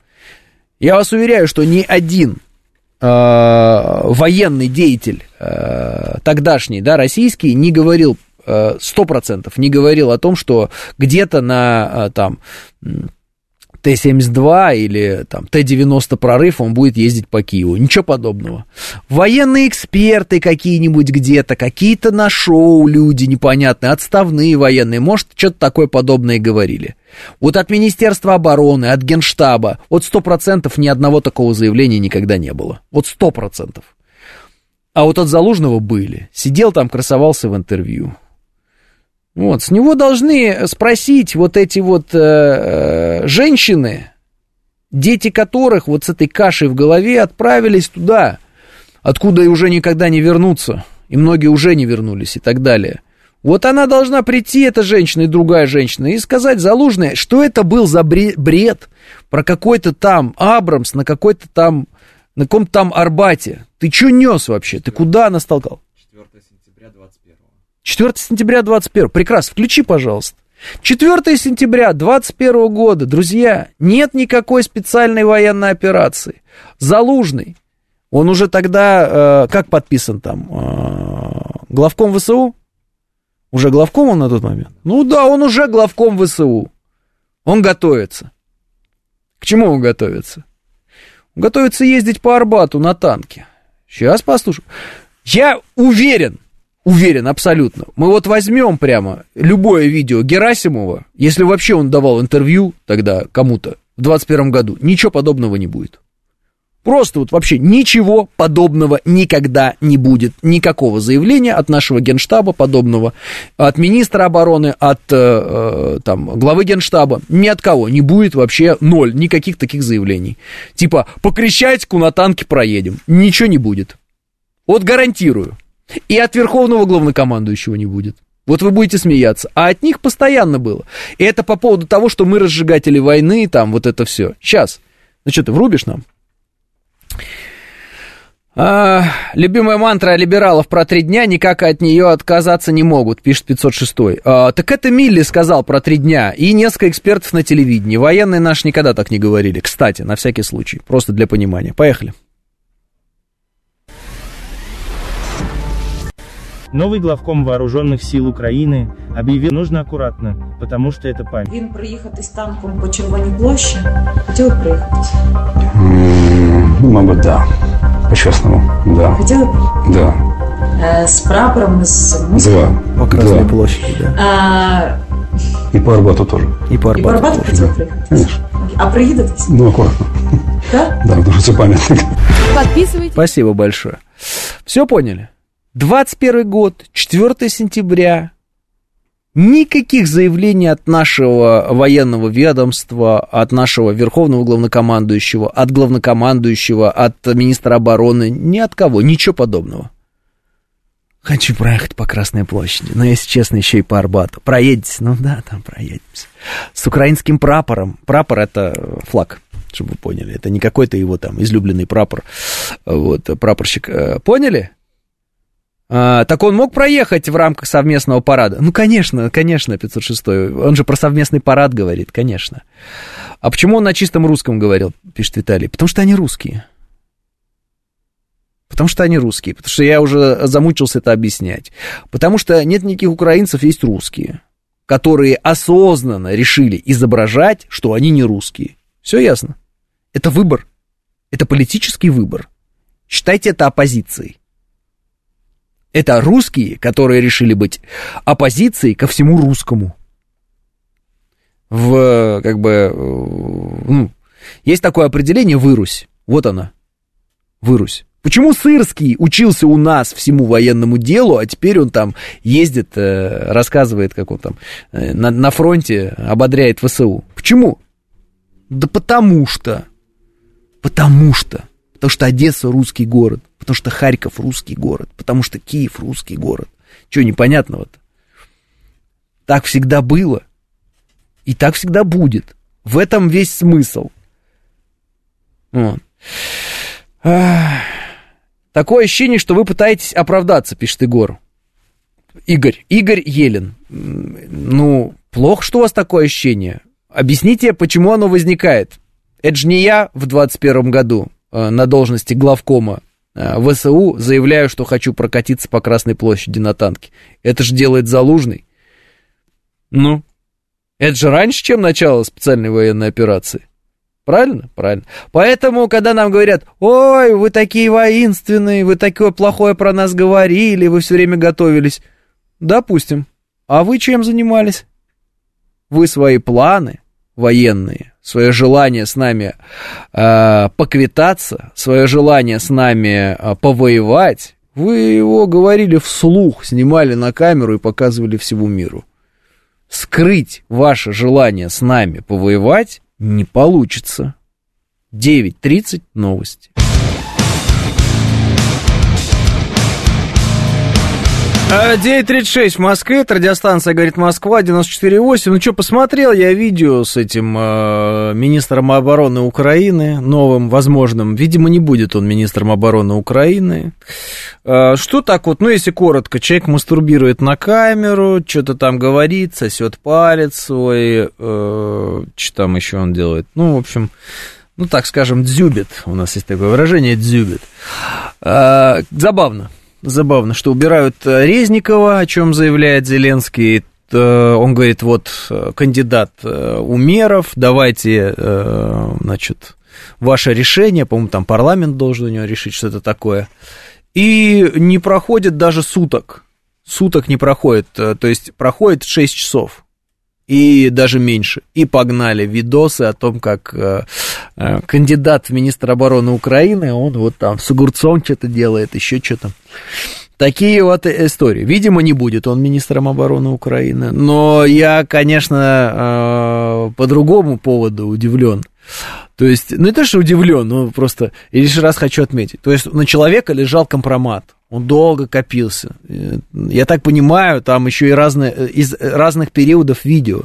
Speaker 2: Я вас уверяю, что ни один э, военный деятель э, тогдашний, да, российский, не говорил э, сто процентов не говорил о том, что где-то на э, там Т-72 или там Т-90 прорыв, он будет ездить по Киеву. Ничего подобного. Военные эксперты какие-нибудь где-то, какие-то на шоу люди непонятные, отставные военные, может, что-то такое подобное говорили. Вот от Министерства обороны, от Генштаба, вот сто процентов ни одного такого заявления никогда не было. Вот сто процентов. А вот от Залужного были. Сидел там, красовался в интервью. Вот, с него должны спросить вот эти вот э, э, женщины, дети которых вот с этой кашей в голове отправились туда, откуда и уже никогда не вернутся, и многие уже не вернулись и так далее. Вот она должна прийти, эта женщина и другая женщина, и сказать Залужной, что это был за бред про какой-то там Абрамс на какой-то там, на каком-то там Арбате. Ты что нес вообще? Ты куда нас толкал? 4 сентября 21. Прекрасно, включи, пожалуйста. 4 сентября 21 года, друзья, нет никакой специальной военной операции. Залужный, он уже тогда, э, как подписан там, э, главком ВСУ? Уже главком он на тот момент? Ну да, он уже главком ВСУ. Он готовится. К чему он готовится? Он готовится ездить по Арбату на танке. Сейчас послушаем. Я уверен, уверен абсолютно. Мы вот возьмем прямо любое видео Герасимова, если вообще он давал интервью тогда кому-то в 21 году, ничего подобного не будет. Просто вот вообще ничего подобного никогда не будет. Никакого заявления от нашего генштаба подобного, от министра обороны, от э, э, там, главы генштаба, ни от кого не будет вообще ноль, никаких таких заявлений. Типа, по Крещатику на танке проедем. Ничего не будет. Вот гарантирую. И от верховного главнокомандующего не будет. Вот вы будете смеяться. А от них постоянно было. И это по поводу того, что мы разжигатели войны, там вот это все. Сейчас. Ну что, ты врубишь нам? А, любимая мантра либералов про три дня, никак от нее отказаться не могут, пишет 506. А, так это Милли сказал про три дня, и несколько экспертов на телевидении. Военные наши никогда так не говорили. Кстати, на всякий случай, просто для понимания. Поехали.
Speaker 3: Новый главком вооруженных сил України объявил нужно аккуратно, потому что это память.
Speaker 4: Він проїхатись танком по Червоній площі. Хотіли б проїхатись?
Speaker 5: Ну, мабуть, да. По-чесному, да.
Speaker 4: Хотіли б?
Speaker 5: Да.
Speaker 4: Е, з прапором, з музикою.
Speaker 5: Да.
Speaker 2: По Красной
Speaker 5: да.
Speaker 2: площади, да.
Speaker 4: А,
Speaker 5: И по Арбату тоже.
Speaker 2: И по
Speaker 4: і по
Speaker 2: Арбату.
Speaker 4: Арбату
Speaker 2: тоже.
Speaker 4: хотіли
Speaker 5: Да.
Speaker 4: приїхатись?
Speaker 5: Конечно.
Speaker 4: А приїдетесь?
Speaker 5: Ну, аккуратно.
Speaker 4: Так?
Speaker 5: Да, потому что это памятник.
Speaker 6: Подписывайтесь.
Speaker 2: Спасибо большое. Все поняли? 21 год, 4 сентября. Никаких заявлений от нашего военного ведомства, от нашего верховного главнокомандующего, от главнокомандующего, от министра обороны, ни от кого, ничего подобного. Хочу проехать по Красной площади, но, если честно, еще и по Арбату. Проедете? Ну да, там проедемся. С украинским прапором. Прапор — это флаг, чтобы вы поняли. Это не какой-то его там излюбленный прапор. Вот, прапорщик. Э, Поняли? А, так он мог проехать в рамках совместного парада? Ну, конечно, конечно, 506 Он же про совместный парад говорит, конечно. А почему он на чистом русском говорил, пишет Виталий? Потому что они русские. Потому что они русские. Потому что я уже замучился это объяснять. Потому что нет никаких украинцев, есть русские, которые осознанно решили изображать, что они не русские. Все ясно? Это выбор. Это политический выбор. Считайте это оппозицией. Это русские, которые решили быть оппозицией ко всему русскому. В, как бы, э, ну, есть такое определение «вырусь». Вот она. «Вырусь». Почему Сырский учился у нас всему военному делу, а теперь он там ездит, э, рассказывает, как он там э, на, на фронте ободряет ВСУ? Почему? Да потому что. Потому что. Потому что Одесса русский город. Потому что Харьков русский город. Потому что Киев русский город. Чего непонятного-то? Так всегда было. И так всегда будет. В этом весь смысл. Вот. Такое ощущение, что вы пытаетесь оправдаться, пишет Егор. Игорь, Игорь Елен. Ну, плохо, что у вас такое ощущение. Объясните, почему оно возникает. Это же не я в 21 году на должности главкома э, ВСУ заявляю, что хочу прокатиться по Красной площади на танке. Это же делает Залужный. Ну, это же раньше, чем начало специальной военной операции. Правильно? Правильно. Поэтому, когда нам говорят, ой, вы такие воинственные, вы такое плохое про нас говорили, вы все время готовились. Допустим. А вы чем занимались? Вы свои планы военные, свое желание с нами э, поквитаться, свое желание с нами э, повоевать, вы его говорили вслух, снимали на камеру и показывали всему миру. Скрыть ваше желание с нами повоевать не получится. 9.30 новости. 9.36 в Москве, это радиостанция «Говорит Москва», 94.8. Ну что, посмотрел я видео с этим э, министром обороны Украины, новым, возможным. Видимо, не будет он министром обороны Украины. Э, что так вот, ну если коротко, человек мастурбирует на камеру, что-то там говорит, сосет палец свой, э, что там еще он делает. Ну, в общем, ну так скажем, дзюбит. У нас есть такое выражение дзюбит. Э, забавно забавно, что убирают э, Резникова, о чем заявляет Зеленский. Э, он говорит, вот э, кандидат Умеров, давайте, значит, ваше решение, по-моему, там парламент должен у него решить что-то такое. И не проходит даже суток. Суток не проходит, то есть проходит 6 часов и даже меньше. И погнали видосы о том, как э, э, кандидат в министр обороны Украины, он вот там с огурцом что-то делает, еще что-то. Такие вот истории. Видимо, не будет он министром обороны Украины. Но я, конечно, э, по другому поводу удивлен. То есть, ну не то, что удивлен, но просто и лишь раз хочу отметить. То есть на человека лежал компромат. Он долго копился. Я так понимаю, там еще и разные, из разных периодов видео.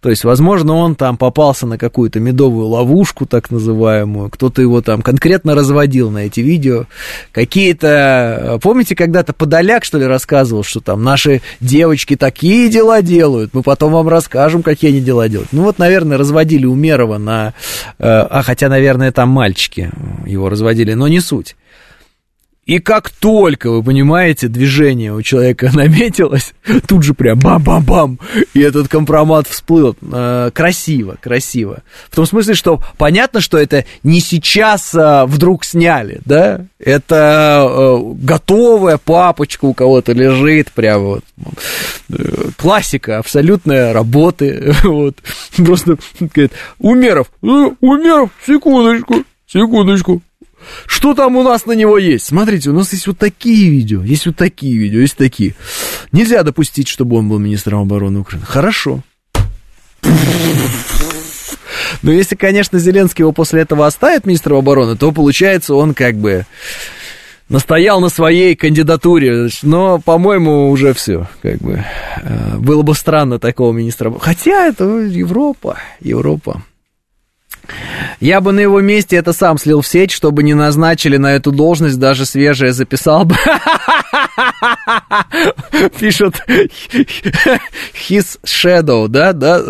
Speaker 2: То есть, возможно, он там попался на какую-то медовую ловушку, так называемую. Кто-то его там конкретно разводил на эти видео. Какие-то... Помните, когда-то Подоляк, что ли, рассказывал, что там наши девочки такие дела делают, мы потом вам расскажем, какие они дела делают. Ну вот, наверное, разводили Умерова на... Э, а, хотя, наверное, там мальчики его разводили, но не суть. И как только, вы понимаете, движение у человека наметилось, тут же прям бам-бам-бам, и этот компромат всплыл. Э, красиво, красиво. В том смысле, что понятно, что это не сейчас а, вдруг сняли, да? Это э, готовая папочка у кого-то лежит, прям вот. Э, классика абсолютная работы. Вот. Просто говорит, Умеров, э, Умеров, секундочку, секундочку, что там у нас на него есть? Смотрите, у нас есть вот такие видео, есть вот такие видео, есть такие. Нельзя допустить, чтобы он был министром обороны Украины. Хорошо. Но если, конечно, Зеленский его после этого оставит министром обороны, то получается он как бы настоял на своей кандидатуре, но, по-моему, уже все, как бы. Э, было бы странно такого министра. Хотя это Европа, Европа. Я бы на его месте это сам слил в сеть, чтобы не назначили на эту должность, даже свежее записал бы. Пишут his shadow, да, да,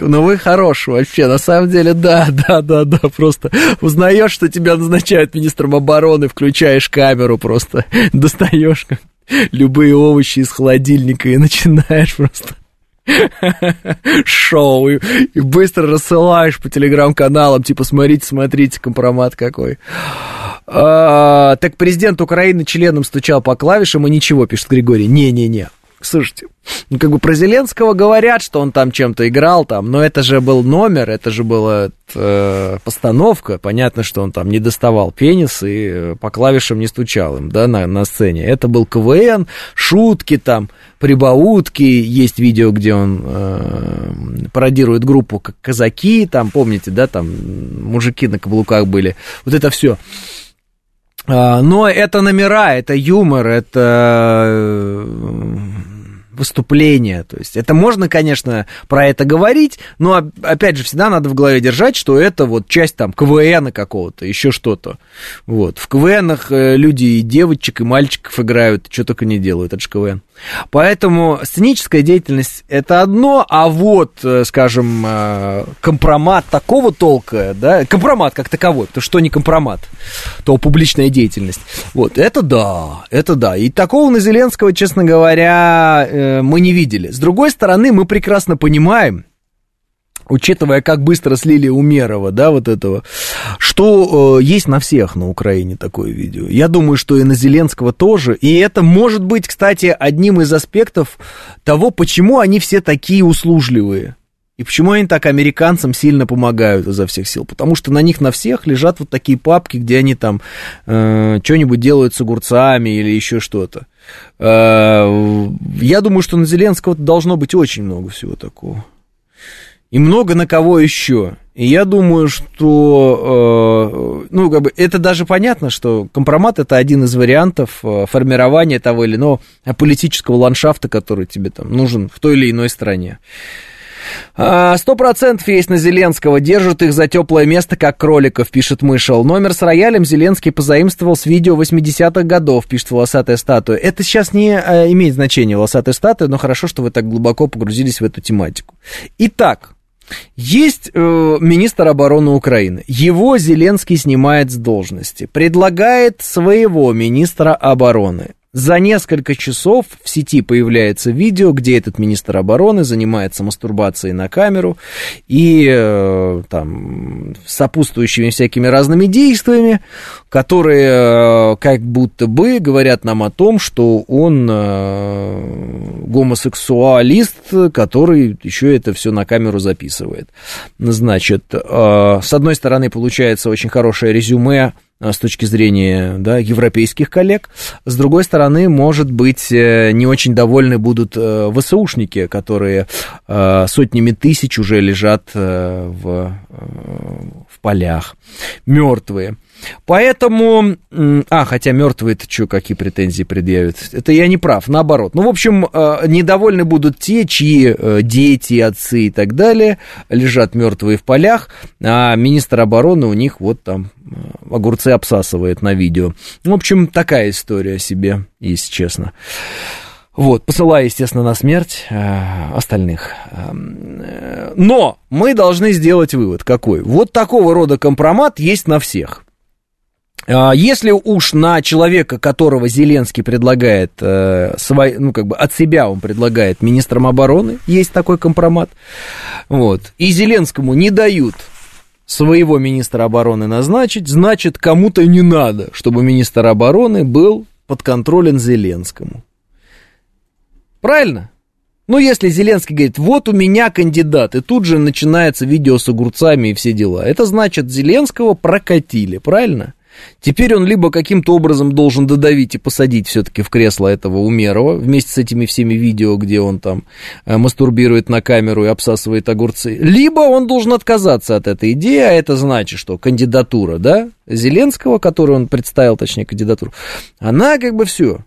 Speaker 2: ну вы хорош вообще, на самом деле, да, да, да, да, просто узнаешь, что тебя назначают министром обороны, включаешь камеру просто, достаешь любые овощи из холодильника и начинаешь просто шоу и, и быстро рассылаешь по телеграм-каналам, типа, смотрите, смотрите, компромат какой. А, так президент Украины членом стучал по клавишам и ничего, пишет Григорий. Не-не-не. Слушайте, ну как бы про Зеленского говорят, что он там чем-то играл, там, но это же был номер, это же была э, постановка. Понятно, что он там не доставал пенис и э, по клавишам не стучал им, да, на, на сцене. Это был КВН, шутки там, прибаутки. Есть видео, где он э, пародирует группу как казаки, там, помните, да, там мужики на каблуках были. Вот это все. А, но это номера, это юмор, это э, выступление. То есть это можно, конечно, про это говорить, но опять же всегда надо в голове держать, что это вот часть там КВН какого-то, еще что-то. Вот. В КВНах э, люди и девочек, и мальчиков играют, что только не делают, это же КВН. Поэтому сценическая деятельность это одно, а вот, э, скажем, э, компромат такого толка, да, компромат как таковой, то что не компромат, то публичная деятельность. Вот, это да, это да. И такого на Зеленского, честно говоря, Э, мы не видели. С другой стороны, мы прекрасно понимаем, учитывая, как быстро слили Умерова, да, вот этого, что э, есть на всех на Украине такое видео. Я думаю, что и на Зеленского тоже. И это может быть, кстати, одним из аспектов того, почему они все такие услужливые. И почему они так американцам сильно помогают изо всех сил? Потому что на них на всех лежат вот такие папки, где они там э, что-нибудь делают с огурцами или еще что-то. Э, я думаю, что на Зеленского должно быть очень много всего такого. и много на кого еще. И я думаю, что, э, ну, как бы, это даже понятно, что компромат это один из вариантов э, формирования того или иного политического ландшафта, который тебе там нужен в той или иной стране. А, сто процентов есть на Зеленского, держат их за теплое место, как кроликов, пишет Мышел. Номер с роялем Зеленский позаимствовал с видео 80-х годов, пишет волосатая статуя. Это сейчас не а, имеет значения, волосатая статуя, но хорошо, что вы так глубоко погрузились в эту тематику. Итак, есть э, министр обороны Украины. Его Зеленский снимает с должности. Предлагает своего министра обороны. За несколько часов в сети появляется видео, где этот министр обороны занимается мастурбацией на камеру и э, там сопутствующими всякими разными действиями, которые э, как будто бы говорят нам о том, что он э, гомосексуалист, который еще это все на камеру записывает. Значит, э, с одной стороны, получается очень хорошее резюме с точки зрения да, европейских коллег. С другой стороны, может быть, э, не очень довольны будут э, ВСУшники, которые сотнями тысяч уже лежат в, в полях, мертвые. Поэтому, а, хотя мертвые-то что, какие претензии предъявят? Это я не прав, наоборот. Ну, в общем, недовольны будут те, чьи дети, отцы и так далее лежат мертвые в полях, а министр обороны у них вот там огурцы обсасывает на видео. В общем, такая история себе, если честно. Вот, посылая, естественно, на смерть э, остальных. Э, но мы должны сделать вывод какой. Вот такого рода компромат есть на всех. Э, если уж на человека, которого Зеленский предлагает, э, ну, как бы от себя он предлагает министром обороны, есть такой компромат, вот, и Зеленскому не дают своего министра обороны назначить, значит, кому-то не надо, чтобы министр обороны был подконтролен Зеленскому. Правильно? Ну, если Зеленский говорит, вот у меня кандидат, и тут же начинается видео с огурцами и все дела, это значит, Зеленского прокатили, правильно? Теперь он либо каким-то образом должен додавить и посадить все-таки в кресло этого Умерова, вместе с этими всеми видео, где он там э, мастурбирует на камеру и обсасывает огурцы, либо он должен отказаться от этой идеи, а это значит, что кандидатура, да, Зеленского, которую он представил, точнее, кандидатуру, она как бы все,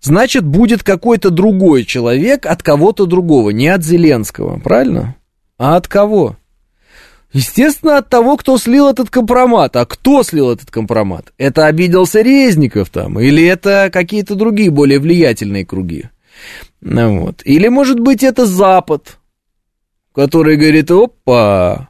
Speaker 2: значит, будет какой-то другой человек от кого-то другого, не от Зеленского, правильно? А от кого? Естественно, от того, кто слил этот компромат. А кто слил этот компромат? Это обиделся Резников там? Или это какие-то другие более влиятельные круги? Ну, вот. Или, может быть, это Запад, который говорит, опа,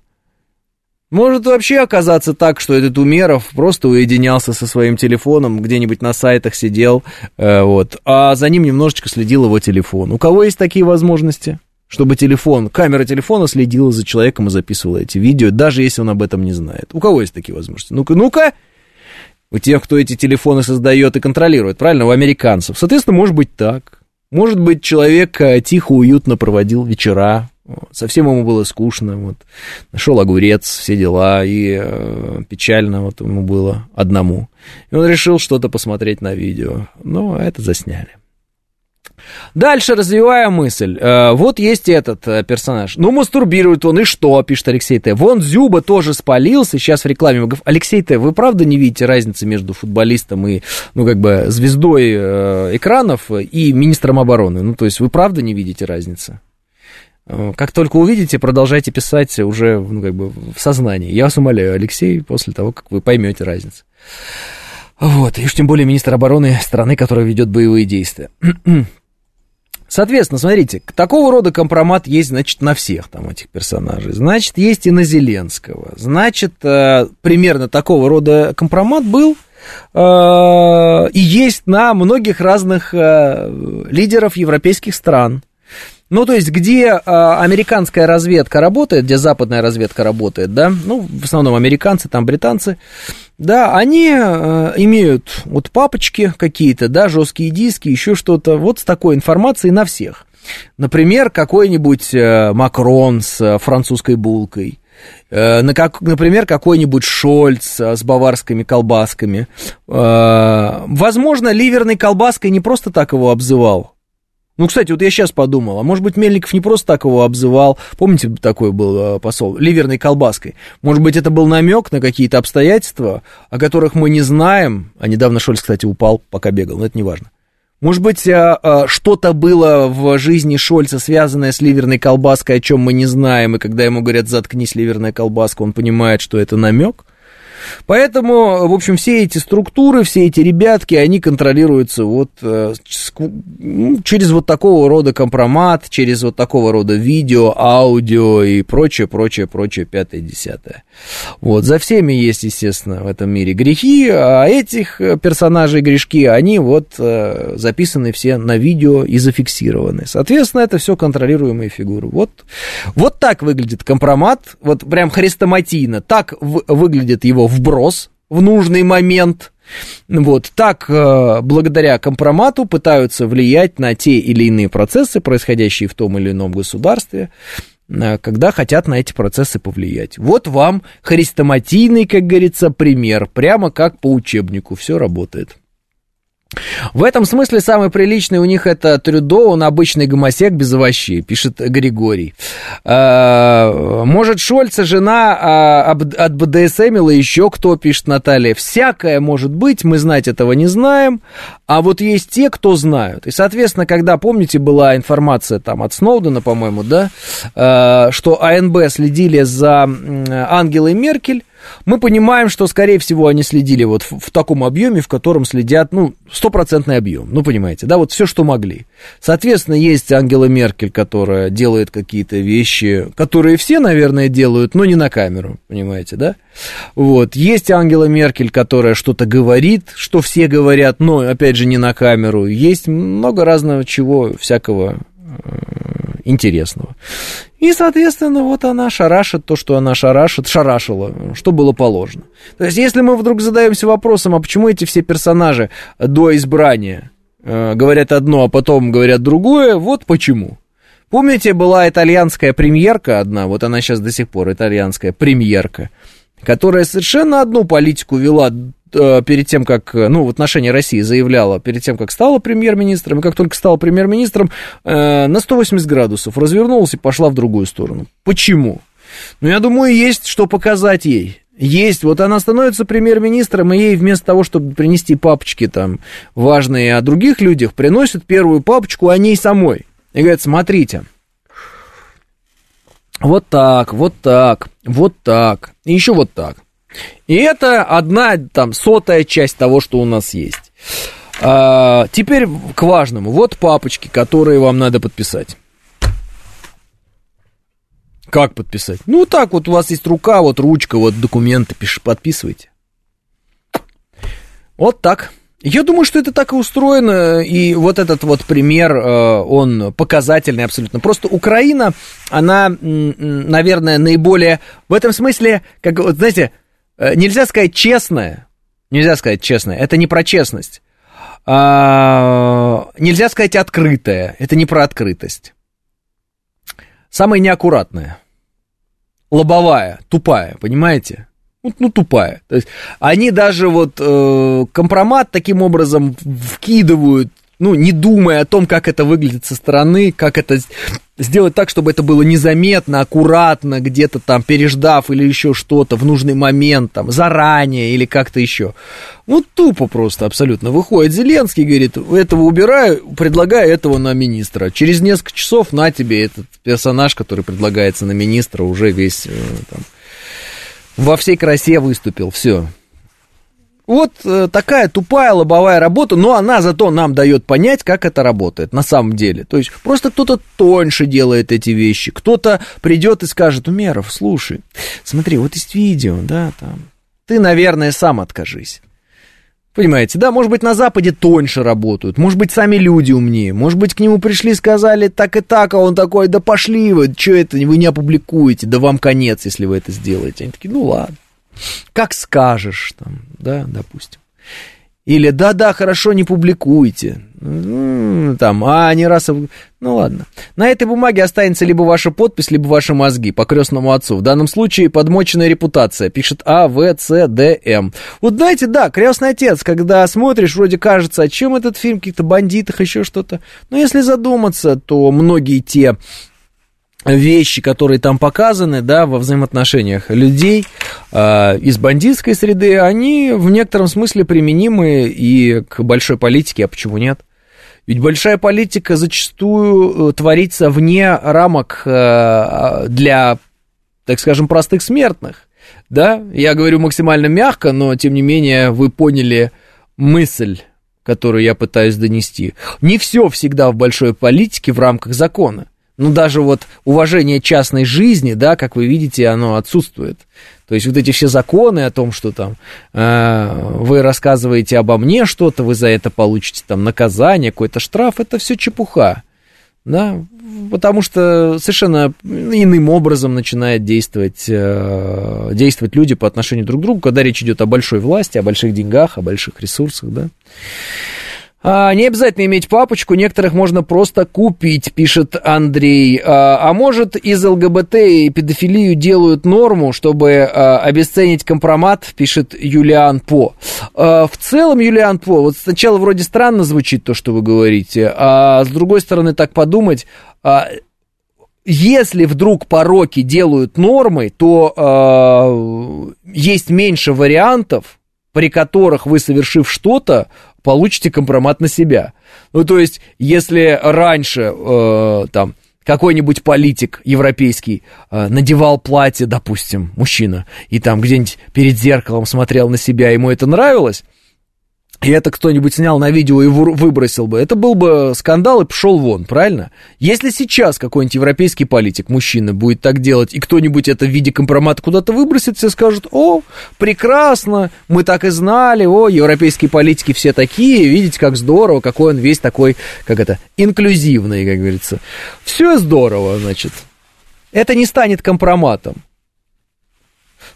Speaker 2: может вообще оказаться так, что этот Умеров просто уединялся со своим телефоном, где-нибудь на сайтах сидел, э, вот, а за ним немножечко следил его телефон. У кого есть такие возможности? Чтобы телефон, камера телефона следила за человеком и записывала эти видео, даже если он об этом не знает. У кого есть такие возможности? Ну-ка, ну-ка! У тех, кто эти телефоны создает и контролирует, правильно? У американцев. Соответственно, может быть так. Может быть, человек э, тихо, уютно проводил вечера, совсем ему было скучно, вот, нашел огурец, все дела, и э, печально вот ему было одному. И он решил что-то посмотреть на видео, но это засняли. Дальше развивая мысль. Э, вот есть этот э, персонаж. Ну, мастурбирует он, и что, пишет Алексей Т. Вон Зюба тоже спалился, сейчас в рекламе. Алексей Т, вы правда не видите разницы между футболистом и, ну, как бы, звездой э, экранов и министром обороны? Ну, то есть вы правда не видите разницы? Как только увидите, продолжайте писать уже ну, как бы в сознании. Я вас умоляю, Алексей, после того, как вы поймете разницу. Вот, и уж тем более министр обороны страны, которая ведет боевые действия. Соответственно, смотрите, такого рода компромат есть, значит, на всех там этих персонажей. Значит, есть и на Зеленского. Значит, э, примерно такого рода компромат был э, и есть на многих разных э, лидеров европейских стран. Ну, то есть, где э, американская разведка работает, где западная разведка работает, да, ну, в основном американцы, там британцы, да, они э, имеют вот папочки какие-то, да, жесткие диски, еще что-то, вот с такой информацией на всех. Например, какой-нибудь э, Макрон с э, французской булкой, э, на как, например, какой-нибудь Шольц э, с баварскими колбасками. Э, возможно, ливерной колбаской не просто так его обзывал, Ну, кстати, вот я сейчас подумал, а может быть, Мельников не просто так его обзывал, помните, такой был э, посол, ливерной колбаской. Может быть, это был намек на какие-то обстоятельства, о которых мы не знаем, а недавно Шольц, кстати, упал, пока бегал, но это не важно. Может быть, э, э, что-то было в жизни Шольца, связанное с ливерной колбаской, о чем мы не знаем, и когда ему говорят «заткнись, ливерная колбаска», он понимает, что это намек? Поэтому, в общем, все эти структуры, все эти ребятки, они контролируются вот э, ну, через вот такого рода компромат, через вот такого рода видео, аудио и прочее, прочее, прочее, пятое, десятое. Вот, за всеми есть, естественно, в этом мире грехи, а этих персонажей грешки, они вот э, записаны все на видео и зафиксированы. Соответственно, это все контролируемые фигуры. Вот, вот так выглядит компромат, вот прям хрестоматийно, так выглядит его вброс в нужный момент. Вот так, э, благодаря компромату, пытаются влиять на те или иные процессы, происходящие в том или ином государстве, э, когда хотят на эти процессы повлиять. Вот вам хрестоматийный, как говорится, пример, прямо как по учебнику, все работает. В этом смысле самый приличный у них это Трюдо, он обычный гомосек без овощей, пишет Григорий. А, может, Шольца жена а, от БДСМ или еще кто, пишет Наталья. Всякое может быть, мы знать этого не знаем, а вот есть те, кто знают. И, соответственно, когда, помните, была информация там от Сноудена, по-моему, да, а, что АНБ следили за Ангелой Меркель, мы понимаем, что, скорее всего, они следили вот в, в таком объеме, в котором следят, ну, стопроцентный объем, ну, понимаете, да, вот все, что могли. Соответственно, есть Ангела Меркель, которая делает какие-то вещи, которые все, наверное, делают, но не на камеру, понимаете, да? Вот, есть Ангела Меркель, которая что-то говорит, что все говорят, но, опять же, не на камеру. Есть много разного чего, всякого э, интересного. И, соответственно, вот она шарашит то, что она шарашит, шарашила, что было положено. То есть, если мы вдруг задаемся вопросом, а почему эти все персонажи до избрания э, говорят одно, а потом говорят другое, вот почему. Помните, была итальянская премьерка одна, вот она сейчас до сих пор итальянская премьерка, которая совершенно одну политику вела перед тем, как, э, ну, в отношении России заявляла, перед тем, как стала премьер-министром, и как только стала премьер-министром, э, на 180 градусов развернулась и пошла в другую сторону. Почему? Ну, я думаю, есть что показать ей. Есть, вот она становится премьер-министром, и ей вместо того, чтобы принести папочки там важные о других людях, приносят первую папочку о ней самой. И говорят, смотрите, вот так, вот так, вот так, и еще вот так. И это одна там сотая часть того, что у нас есть. А, теперь к важному. Вот папочки, которые вам надо подписать. Как подписать? Ну, так вот у вас есть рука, вот ручка, вот документы, пиш, подписывайте. Вот так. Я думаю, что это так и устроено, и вот этот вот пример, э, он показательный абсолютно. Просто Украина, она, наверное, наиболее, в этом смысле, как, вот, знаете, нельзя сказать честное, нельзя сказать честное, это не про честность. А, нельзя сказать открытое, это не про открытость. Самое неаккуратное, лобовая, тупая, понимаете? Ну, ну тупая. То есть они даже вот э, компромат таким образом вкидывают ну, не думая о том, как это выглядит со стороны, как это сделать так, чтобы это было незаметно, аккуратно, где-то там переждав или еще что-то в нужный момент, там, заранее или как-то еще. Ну, тупо просто абсолютно. Выходит Зеленский, говорит, этого убираю, предлагаю этого на министра. Через несколько часов на тебе этот персонаж, который предлагается на министра, уже весь э, там, во всей красе выступил, все. Вот э, такая тупая лобовая работа, но она зато нам дает понять, как это работает на самом деле. То есть просто кто-то тоньше делает эти вещи, кто-то придет и скажет, Умеров, слушай, смотри, вот есть видео, да, там, ты, наверное, сам откажись. Понимаете, да, может быть, на Западе тоньше работают, может быть, сами люди умнее, может быть, к нему пришли, сказали так и так, а он такой, да пошли вы, что это, вы не опубликуете, да вам конец, если вы это сделаете. Они такие, ну ладно как скажешь, там, да, допустим. Или да-да, хорошо, не публикуйте. Там, а, не раз... Ну ладно. На этой бумаге останется либо ваша подпись, либо ваши мозги по крестному отцу. В данном случае подмоченная репутация. Пишет А, В, С, Д, М. Вот знаете, да, крестный отец, когда смотришь, вроде кажется, о чем этот фильм, каких-то бандитах, еще что-то. Но если задуматься, то многие те вещи, которые там показаны, да, во взаимоотношениях людей э, из бандитской среды, они в некотором смысле применимы и к большой политике, а почему нет? Ведь большая политика зачастую э, творится вне рамок э, для, так скажем, простых смертных, да? Я говорю максимально мягко, но тем не менее вы поняли мысль которую я пытаюсь донести. Не все всегда в большой политике в рамках закона. Ну, даже вот уважение частной жизни, да, как вы видите, оно отсутствует. То есть вот эти все законы о том, что там э, вы рассказываете обо мне что-то, вы за это получите там наказание, какой-то штраф, это все чепуха. Да, потому что совершенно иным образом начинают действовать, э, действовать люди по отношению друг к другу, когда речь идет о большой власти, о больших деньгах, о больших ресурсах, да. А, не обязательно иметь папочку, некоторых можно просто купить, пишет Андрей. А, а может, из ЛГБТ и педофилию делают норму, чтобы а, обесценить компромат, пишет Юлиан По. А, в целом, Юлиан По, вот сначала вроде странно звучит то, что вы говорите, а с другой стороны, так подумать, а, если вдруг пороки делают нормой, то а, есть меньше вариантов, при которых вы, совершив что-то, получите компромат на себя. Ну, то есть, если раньше, э, там, какой-нибудь политик европейский э, надевал платье, допустим, мужчина, и там где-нибудь перед зеркалом смотрел на себя, ему это нравилось, и это кто-нибудь снял на видео и выбросил бы, это был бы скандал и пошел вон, правильно? Если сейчас какой-нибудь европейский политик, мужчина, будет так делать, и кто-нибудь это в виде компромата куда-то выбросит, все скажут, о, прекрасно, мы так и знали, о, европейские политики все такие, видите, как здорово, какой он весь такой, как это, инклюзивный, как говорится. Все здорово, значит. Это не станет компроматом.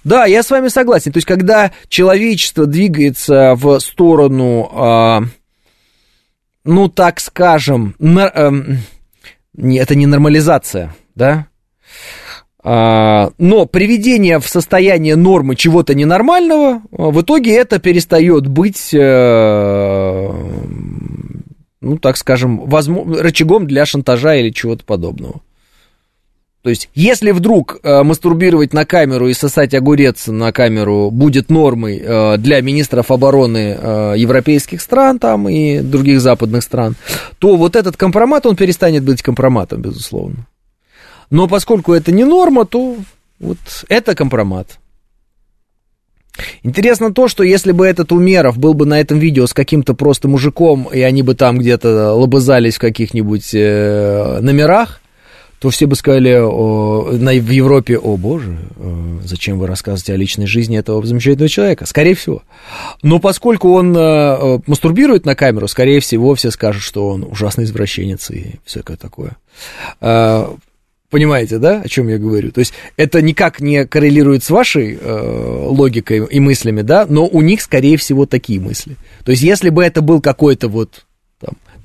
Speaker 2: Да, я с вами согласен. То есть, когда человечество двигается в сторону, э, ну, так скажем, э, не, это не нормализация, да? А, но приведение в состояние нормы чего-то ненормального, в итоге это перестает быть, э, ну, так скажем, возможно, рычагом для шантажа или чего-то подобного. То есть, если вдруг э, мастурбировать на камеру и сосать огурец на камеру будет нормой э, для министров обороны э, европейских стран там и других западных стран, то вот этот компромат, он перестанет быть компроматом, безусловно. Но поскольку это не норма, то вот это компромат. Интересно то, что если бы этот Умеров был бы на этом видео с каким-то просто мужиком, и они бы там где-то лобызались в каких-нибудь э, номерах, то все бы сказали о, на, в Европе, о боже, э, зачем вы рассказываете о личной жизни этого замечательного человека? Скорее всего. Но поскольку он э, мастурбирует на камеру, скорее всего, все скажут, что он ужасный извращенец и всякое такое. Э, понимаете, да, о чем я говорю? То есть это никак не коррелирует с вашей э, логикой и мыслями, да, но у них, скорее всего, такие мысли. То есть если бы это был какой-то вот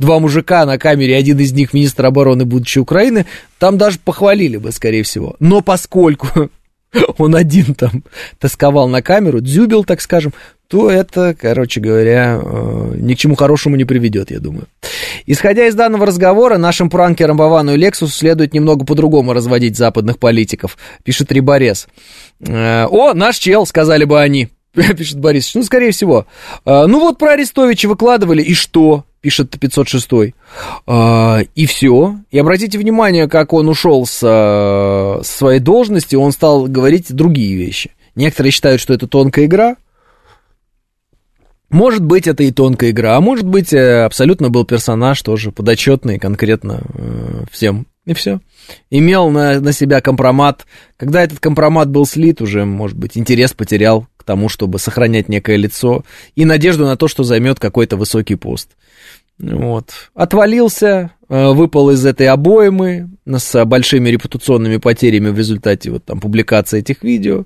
Speaker 2: два мужика на камере, один из них министр обороны будущей Украины, там даже похвалили бы, скорее всего. Но поскольку он один там тосковал на камеру, дзюбил, так скажем, то это, короче говоря, э, ни к чему хорошему не приведет, я думаю. Исходя из данного разговора, нашим пранкерам Бавану и Лексусу следует немного по-другому разводить западных политиков, пишет Риборез. Э, О, наш чел, сказали бы они. пишет Борис. Ну, скорее всего. А, ну, вот про Арестовича выкладывали, и что? Пишет 506. А, и все. И обратите внимание, как он ушел с, с своей должности, он стал говорить другие вещи. Некоторые считают, что это тонкая игра. Может быть, это и тонкая игра, а может быть, э, абсолютно был персонаж тоже подотчетный конкретно э, всем. И все. Имел на, на себя компромат. Когда этот компромат был слит, уже, может быть, интерес потерял к тому, чтобы сохранять некое лицо и надежду на то, что займет какой-то высокий пост. Вот. Отвалился, э, выпал из этой обоймы с большими репутационными потерями в результате вот там публикации этих видео.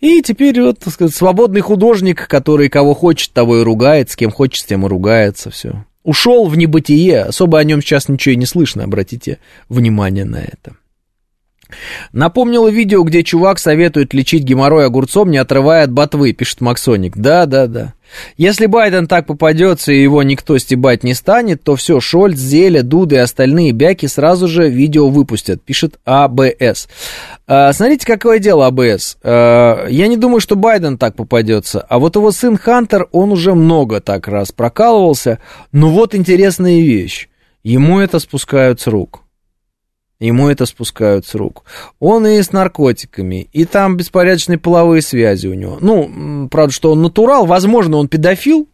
Speaker 2: И теперь вот, так сказать, свободный художник, который кого хочет, того и ругает, с кем хочет, с тем и ругается, все. Ушел в небытие, особо о нем сейчас ничего и не слышно, обратите внимание на это. Напомнило видео, где чувак советует лечить геморрой огурцом, не отрывая от ботвы, пишет Максоник. Да, да, да. Если Байден так попадется и его никто стебать не станет, то все, Шольц, Зеля, Дуда и остальные бяки сразу же видео выпустят, пишет АБС. А, смотрите, какое дело АБС. А, я не думаю, что Байден так попадется, а вот его сын Хантер, он уже много так раз прокалывался. Но вот интересная вещь. Ему это спускают с рук ему это спускают с рук. Он и с наркотиками, и там беспорядочные половые связи у него. Ну, правда, что он натурал, возможно, он педофил,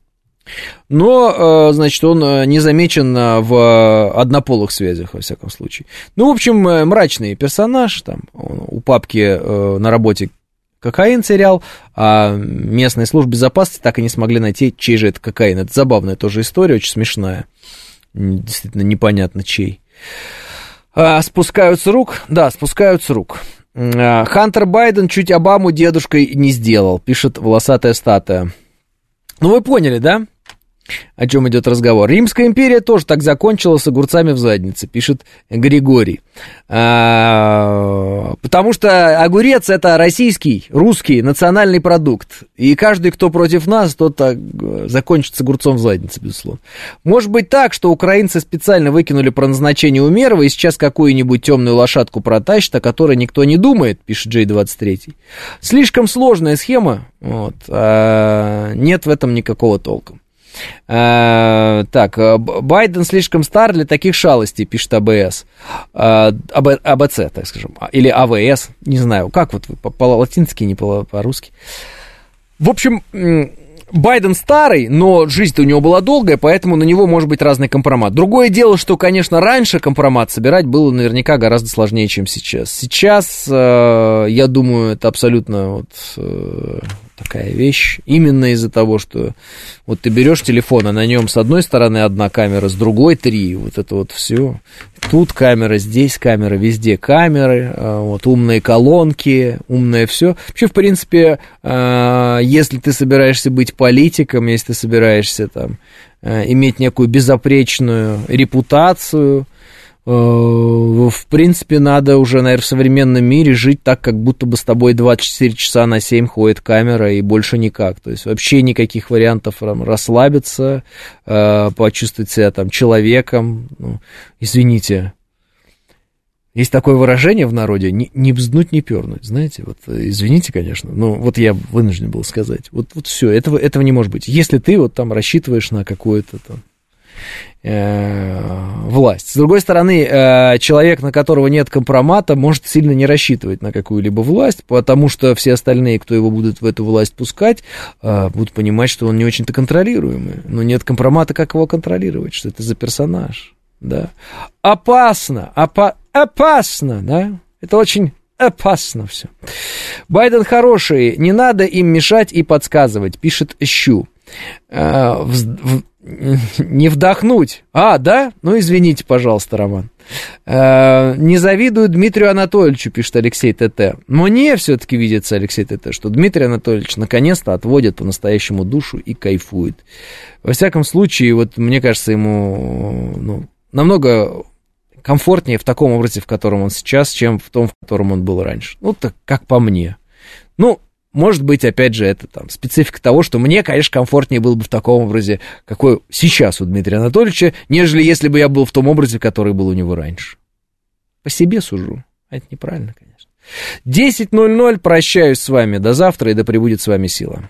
Speaker 2: но, э, значит, он э, не замечен э, в однополых связях, во всяком случае. Ну, в общем, мрачный персонаж, там, у папки на работе кокаин терял, а местные службы безопасности так и не смогли найти, чей же это кокаин. Это забавная тоже история, очень смешная. Действительно непонятно чей. А, спускают с рук? Да, спускают с рук. А, Хантер Байден чуть Обаму дедушкой не сделал, пишет волосатая статуя. Ну, вы поняли, да? О чем идет разговор? Римская империя тоже так закончила с огурцами в заднице, пишет Григорий. А, потому что огурец это российский, русский национальный продукт. И каждый, кто против нас, тот так, закончит с огурцом в заднице, безусловно. Может быть так, что украинцы специально выкинули про назначение Умерова и сейчас какую-нибудь темную лошадку протащат, о которой никто не думает, пишет J23. Слишком сложная схема, вот, а нет в этом никакого толка. Э, так, э, Байден слишком стар для таких шалостей, пишет АБС. Э, АБЦ, так скажем. Или АВС, не знаю. Как вот по-латински, не по-русски. В общем, Байден старый, но жизнь-то у него была долгая, поэтому на него может быть разный компромат. Другое дело, что, конечно, раньше компромат собирать было наверняка гораздо сложнее, чем сейчас. Сейчас, я думаю, это абсолютно вот, такая вещь. Именно из-за того, что вот ты берешь телефон, а на нем с одной стороны одна камера, с другой три. Вот это вот все. Тут камера, здесь камера, везде камеры, а, вот умные колонки, умное все. Вообще, в принципе, а, если ты собираешься быть политиком, если ты собираешься там а, иметь некую безопречную репутацию, в принципе, надо уже, наверное, в современном мире жить так, как будто бы с тобой 24 часа на 7 ходит камера и больше никак. То есть вообще никаких вариантов расслабиться, э, почувствовать себя там человеком. Ну, извините, есть такое выражение в народе, не, не бзнуть, не пернуть, знаете, вот, извините, конечно, но вот я вынужден был сказать, вот, вот все, этого, этого не может быть. Если ты вот там рассчитываешь на какое-то там Э, власть. С другой стороны, э, человек, на которого нет компромата, может сильно не рассчитывать на какую-либо власть, потому что все остальные, кто его будут в эту власть пускать, э, будут понимать, что он не очень-то контролируемый. Но нет компромата, как его контролировать, что это за персонаж, да. Опасно, опа опасно, да. Это очень опасно все. Байден хороший, не надо им мешать и подсказывать, пишет Щу. Не вдохнуть. А, да? Ну, извините, пожалуйста, Роман. Э, не завидую Дмитрию Анатольевичу, пишет Алексей ТТ. Мне все-таки видится, Алексей ТТ, что Дмитрий Анатольевич наконец-то отводит по-настоящему душу и кайфует. Во всяком случае, вот мне кажется, ему ну, намного комфортнее в таком образе, в котором он сейчас, чем в том, в котором он был раньше. Ну, так как по мне. Ну, может быть, опять же, это там специфика того, что мне, конечно, комфортнее было бы в таком образе, какой сейчас у Дмитрия Анатольевича, нежели если бы я был в том образе, который был у него раньше. По себе сужу. А это неправильно, конечно. 10.00, прощаюсь с вами. До завтра и да пребудет с вами сила.